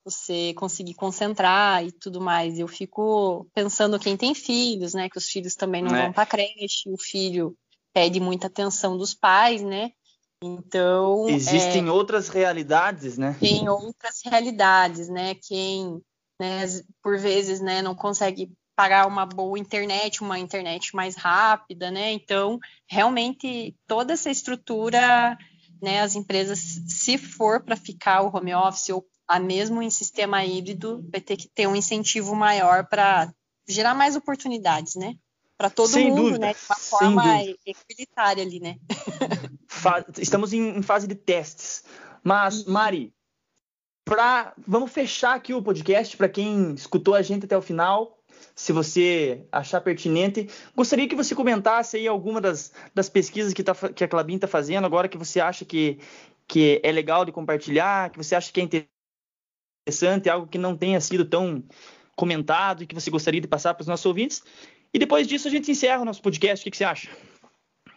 Speaker 3: você conseguir concentrar e tudo mais. Eu fico pensando quem tem filhos, né? Que os filhos também não é. vão para creche, o filho pede muita atenção dos pais, né? Então
Speaker 1: existem é, outras realidades, né?
Speaker 3: Tem outras realidades, né? Quem, né, por vezes, né, não consegue pagar uma boa internet, uma internet mais rápida, né? Então, realmente toda essa estrutura, né, as empresas, se for para ficar o home office ou a mesmo em sistema híbrido, vai ter que ter um incentivo maior para gerar mais oportunidades, né? Para todo Sem mundo, dúvida. né? De uma forma equilitária ali, né?
Speaker 1: Estamos em, fase de testes. Mas. Mari, pra, vamos fechar aqui o podcast para quem escutou a gente até o final. Se você achar pertinente, gostaria que você comentasse aí alguma das, das pesquisas que, tá, que a Clabin está fazendo agora que você acha que, que é legal de compartilhar, que você acha que é interessante algo que não tenha sido tão comentado e que você gostaria de passar para os nossos ouvintes. E depois disso a gente encerra o nosso podcast. O que, que você acha?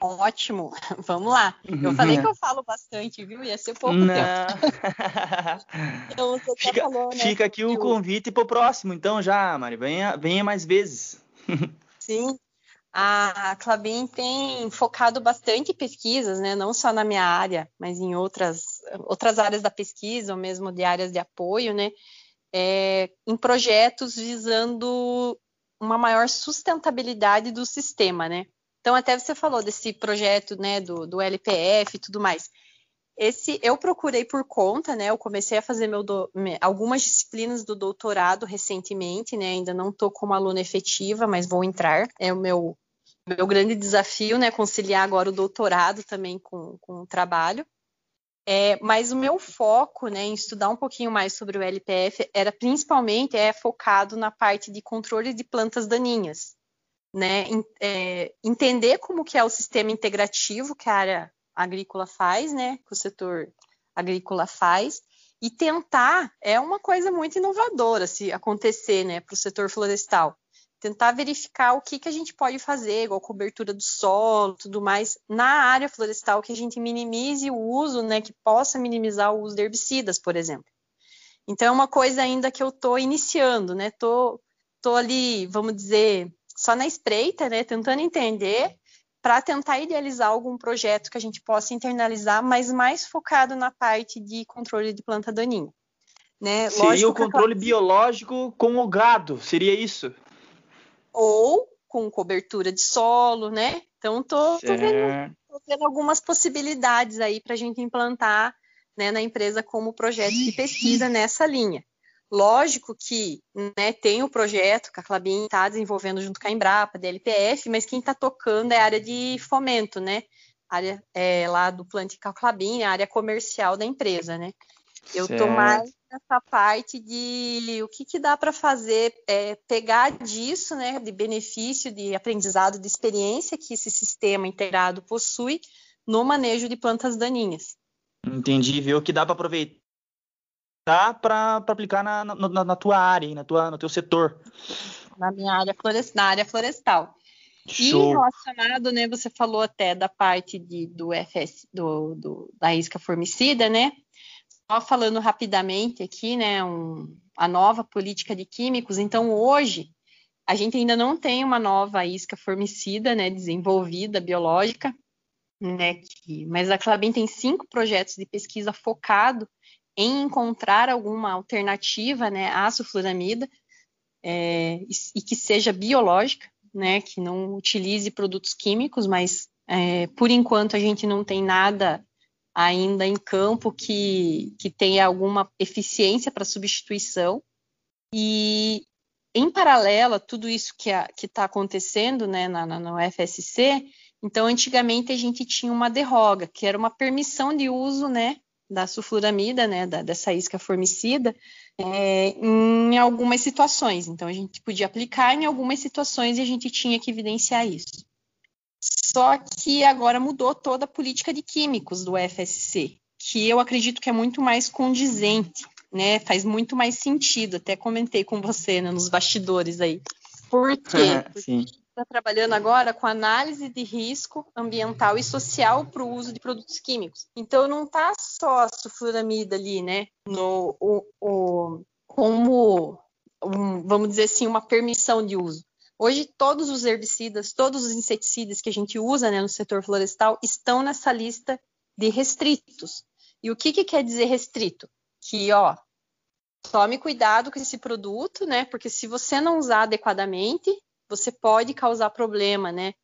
Speaker 3: Ótimo, vamos lá. Eu falei que eu falo bastante, viu? Ia ser pouco Não. tempo.
Speaker 1: então, fica, falou, né? fica aqui o convite para o próximo, então já, Mari. Venha, venha mais vezes.
Speaker 3: Sim, a Clabin tem focado bastante em pesquisas, né, não só na minha área, mas em outras, outras áreas da pesquisa, ou mesmo de áreas de apoio, né, é, em projetos visando uma maior sustentabilidade do sistema, né. Então, até você falou desse projeto, né, do, do LPF e tudo mais. Esse eu procurei por conta, né? Eu comecei a fazer meu do, algumas disciplinas do doutorado recentemente, né? Ainda não estou como aluna efetiva, mas vou entrar. É o meu meu grande desafio, né, conciliar agora o doutorado também com, com o trabalho. É, mas o meu foco, né, em estudar um pouquinho mais sobre o LPF era principalmente é focado na parte de controle de plantas daninhas, né, é, entender como que é o sistema integrativo que a área agrícola faz, né, que o setor agrícola faz, e tentar é uma coisa muito inovadora se acontecer, né, para o setor florestal tentar verificar o que, que a gente pode fazer, igual cobertura do solo, tudo mais, na área florestal, que a gente minimize o uso, né, que possa minimizar o uso de herbicidas, por exemplo. Então é uma coisa ainda que eu estou iniciando, né? Tô, tô ali, vamos dizer, só na espreita, né? Tentando entender para tentar idealizar algum projeto que a gente possa internalizar, mas mais focado na parte de controle de planta daninha. Né?
Speaker 1: Seria Lógico o controle biológico com o gado, seria isso?
Speaker 3: Ou com cobertura de solo, né? Então, tô, tô, vendo, tô vendo, algumas possibilidades aí para a gente implantar né, na empresa como projeto de pesquisa nessa linha. Lógico que né, tem o projeto que a Clabin está desenvolvendo junto com a Embrapa, DLPF, mas quem está tocando é a área de fomento, né? A área é, lá do Plantical Clabin, a área comercial da empresa, né? Eu estou mais nessa parte de o que, que dá para fazer, é, pegar disso, né, de benefício, de aprendizado, de experiência que esse sistema integrado possui no manejo de plantas daninhas.
Speaker 1: Entendi, viu? Que dá para aproveitar para aplicar na, na, na, tua área, na tua, no teu setor.
Speaker 3: Na minha área, florestal, na área florestal. Show. E relacionado, né, você falou até da parte de, do FS, do, do, da isca formicida, né? Só falando rapidamente aqui, né, um, a nova política de químicos. Então, hoje, a gente ainda não tem uma nova isca formicida, né, desenvolvida, biológica, né, que, mas a Clabin tem cinco projetos de pesquisa focado em encontrar alguma alternativa, né, à sulfuramida é, e, que seja biológica, né, que não utilize produtos químicos, mas é, por enquanto a gente não tem nada ainda em campo que, que tenha alguma eficiência para substituição. E em paralelo a tudo isso que está acontecendo né, na, na, no FSC, então, antigamente a gente tinha uma derroga, que era uma permissão de uso, né, da sulfuramida, né, da, dessa isca formicida, é, em algumas situações. Então, a gente podia aplicar em algumas situações e a gente tinha que evidenciar isso. Só que agora mudou toda a política de químicos do FSC, que eu acredito que é muito mais condizente, né, faz muito mais sentido. Até comentei com você né, nos bastidores aí. Por quê? Porque está trabalhando agora com análise de risco ambiental e social para o uso de produtos químicos. Então, não está só a sulfuramida ali, né, no, o, o, como, um, vamos dizer assim, uma permissão de uso. Hoje, todos os herbicidas, todos os inseticidas que a gente usa né, no setor florestal estão nessa lista de restritos. E o que, que quer dizer restrito? Que, ó, tome cuidado com esse produto, né? Porque se você não usar adequadamente, você pode causar problema, né?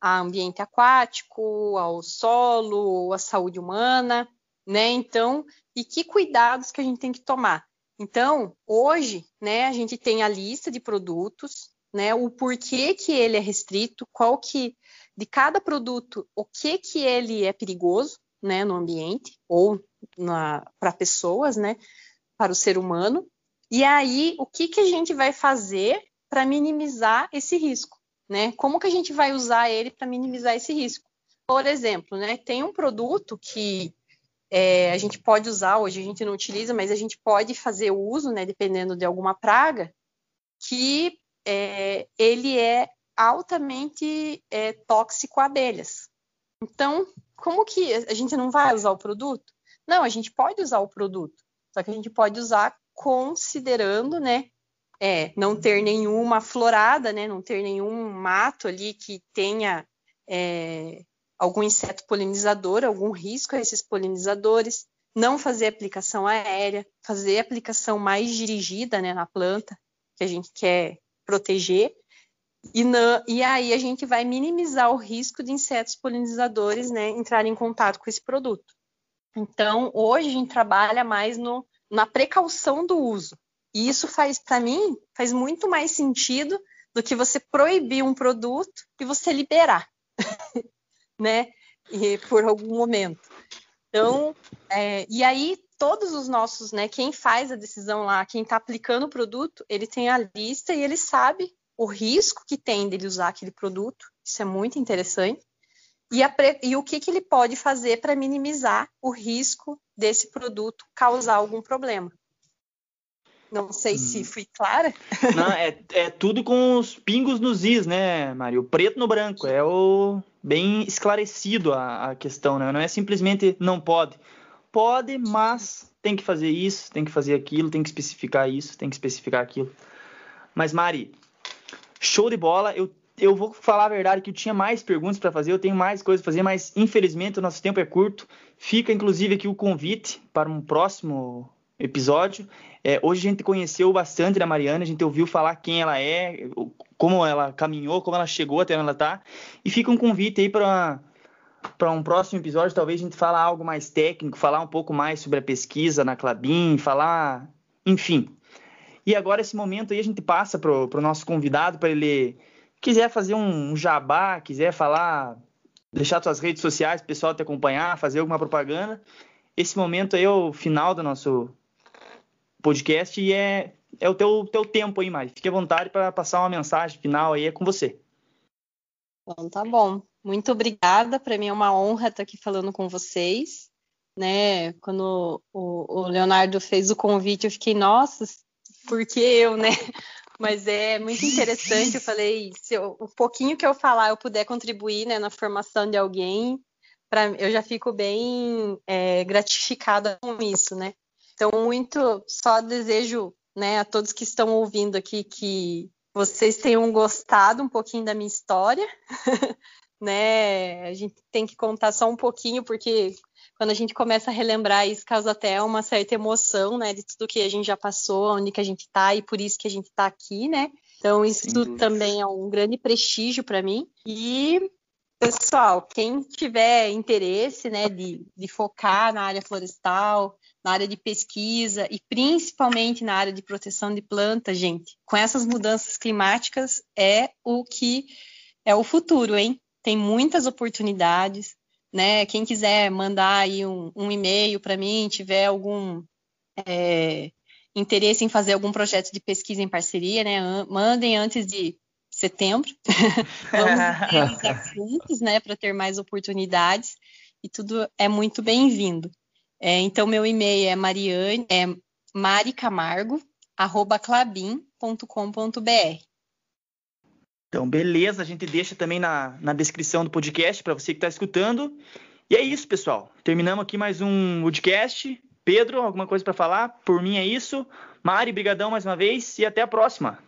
Speaker 3: A ambiente aquático, ao solo, à saúde humana, né? Então, e que cuidados que a gente tem que tomar? Então, hoje, né, a gente tem a lista de produtos, né, o porquê que ele é restrito, qual que de cada produto, o que que ele é perigoso, né, no ambiente ou para pessoas, né, para o ser humano. E aí, o que que a gente vai fazer para minimizar esse risco, né? Como que a gente vai usar ele para minimizar esse risco? Por exemplo, né, tem um produto que é, a gente pode usar, hoje a gente não utiliza, mas a gente pode fazer uso, né, dependendo de alguma praga, que é, ele é altamente é, tóxico a abelhas. Então, como que a gente não vai usar o produto? Não, a gente pode usar o produto, só que a gente pode usar considerando, né, é, não ter nenhuma florada, né, não ter nenhum mato ali que tenha é, algum inseto polinizador, algum risco a esses polinizadores, não fazer aplicação aérea, fazer aplicação mais dirigida né, na planta que a gente quer proteger, e, e, aí a gente vai minimizar o risco de insetos polinizadores né, entrarem em contato com esse produto. Então, hoje a gente trabalha mais no, na precaução do uso. E isso faz, para mim, faz muito mais sentido do que você proibir um produto e você liberar, né? E, por algum momento. Então, é, e aí todos os nossos, né? Quem faz a decisão lá, quem está aplicando o produto, ele tem a lista e ele sabe o risco que tem dele usar aquele produto. Isso é muito interessante. E, a, e o que, que ele pode fazer para minimizar o risco desse produto causar algum problema. Não sei hum. se fui clara.
Speaker 1: Não, é, é tudo com os pingos nos is, né, Mário? Preto no branco. É o bem esclarecido a, a questão, né? Não é simplesmente não pode. Pode, mas tem que fazer isso, tem que fazer aquilo, tem que especificar isso, tem que especificar aquilo. Mas, Mari, show de bola. Eu, eu vou falar a verdade que eu tinha mais perguntas para fazer, eu tenho mais coisas para fazer, mas infelizmente o nosso tempo é curto. Fica, inclusive, aqui o convite para um próximo episódio. É, hoje a gente conheceu bastante da Mariana, a gente ouviu falar quem ela é, como ela caminhou, como ela chegou até onde ela está. E fica um convite aí para para um próximo episódio, talvez a gente falar algo mais técnico, falar um pouco mais sobre a pesquisa na Clabin, falar, enfim. E agora esse momento aí a gente passa para o nosso convidado para ele quiser fazer um jabá, quiser falar, deixar suas redes sociais, pessoal te acompanhar, fazer alguma propaganda. Esse momento aí é o final do nosso podcast e é, é o teu, teu tempo aí, Mari. Fique à vontade para passar uma mensagem final aí, é com você.
Speaker 3: Então tá bom. Muito obrigada. Para mim é uma honra estar aqui falando com vocês. Né? Quando o, o Leonardo fez o convite, eu fiquei, nossa, por que eu, né? Mas é muito interessante. Eu falei, se eu, o pouquinho que eu falar eu puder contribuir né, na formação de alguém, pra, eu já fico bem é, gratificada com isso, né? Então, muito só desejo né, a todos que estão ouvindo aqui que vocês tenham gostado um pouquinho da minha história. né? A gente tem que contar só um pouquinho, porque quando a gente começa a relembrar isso, causa até uma certa emoção, né? De tudo que a gente já passou, onde que a gente está e por isso que a gente está aqui, né? Então, isso também é um grande prestígio para mim. E Pessoal, quem tiver interesse né, de, de, focar na área florestal, na área de pesquisa e principalmente na área de proteção de plantas, gente, com essas mudanças climáticas é o que é o futuro, hein? Tem muitas oportunidades, né? Quem quiser mandar aí um, um e-mail para mim, tiver algum é, interesse em fazer algum projeto de pesquisa em parceria, né? Mandem antes de setembro. Vamos realizar juntos, né, para ter mais oportunidades e tudo é muito bem-vindo. É, então, meu e-mail é mariane, é maricamargo@clabin.com.br.
Speaker 1: Então, beleza, a gente deixa também na, na descrição do podcast para você que está escutando. E é isso, pessoal. Terminamos aqui mais um podcast. Pedro, alguma coisa para falar? Por mim é isso. Mari, brigadão mais uma vez e até a próxima.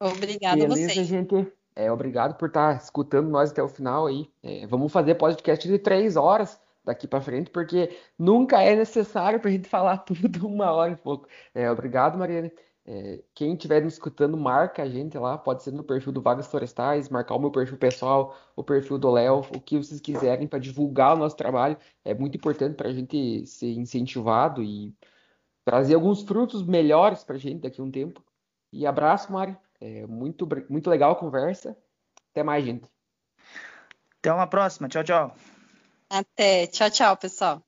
Speaker 3: Obrigada
Speaker 2: Beleza,
Speaker 3: a você.
Speaker 2: gente. É, obrigado por estar tá escutando nós até o final aí. É, vamos fazer podcast de três horas daqui para frente, porque nunca é necessário para a gente falar tudo uma hora e pouco. É, obrigado, Mariane. É, quem estiver me escutando, marca a gente lá, pode ser no perfil do Vagas Florestais, marcar o meu perfil pessoal, o perfil do Léo, o que vocês quiserem para divulgar o nosso trabalho. É muito importante para a gente ser incentivado e trazer alguns frutos melhores para a gente daqui a um tempo. E abraço, Mari. É muito, muito legal a conversa. Até mais, gente.
Speaker 1: Até uma próxima. Tchau, tchau.
Speaker 3: Até. Tchau, tchau, pessoal.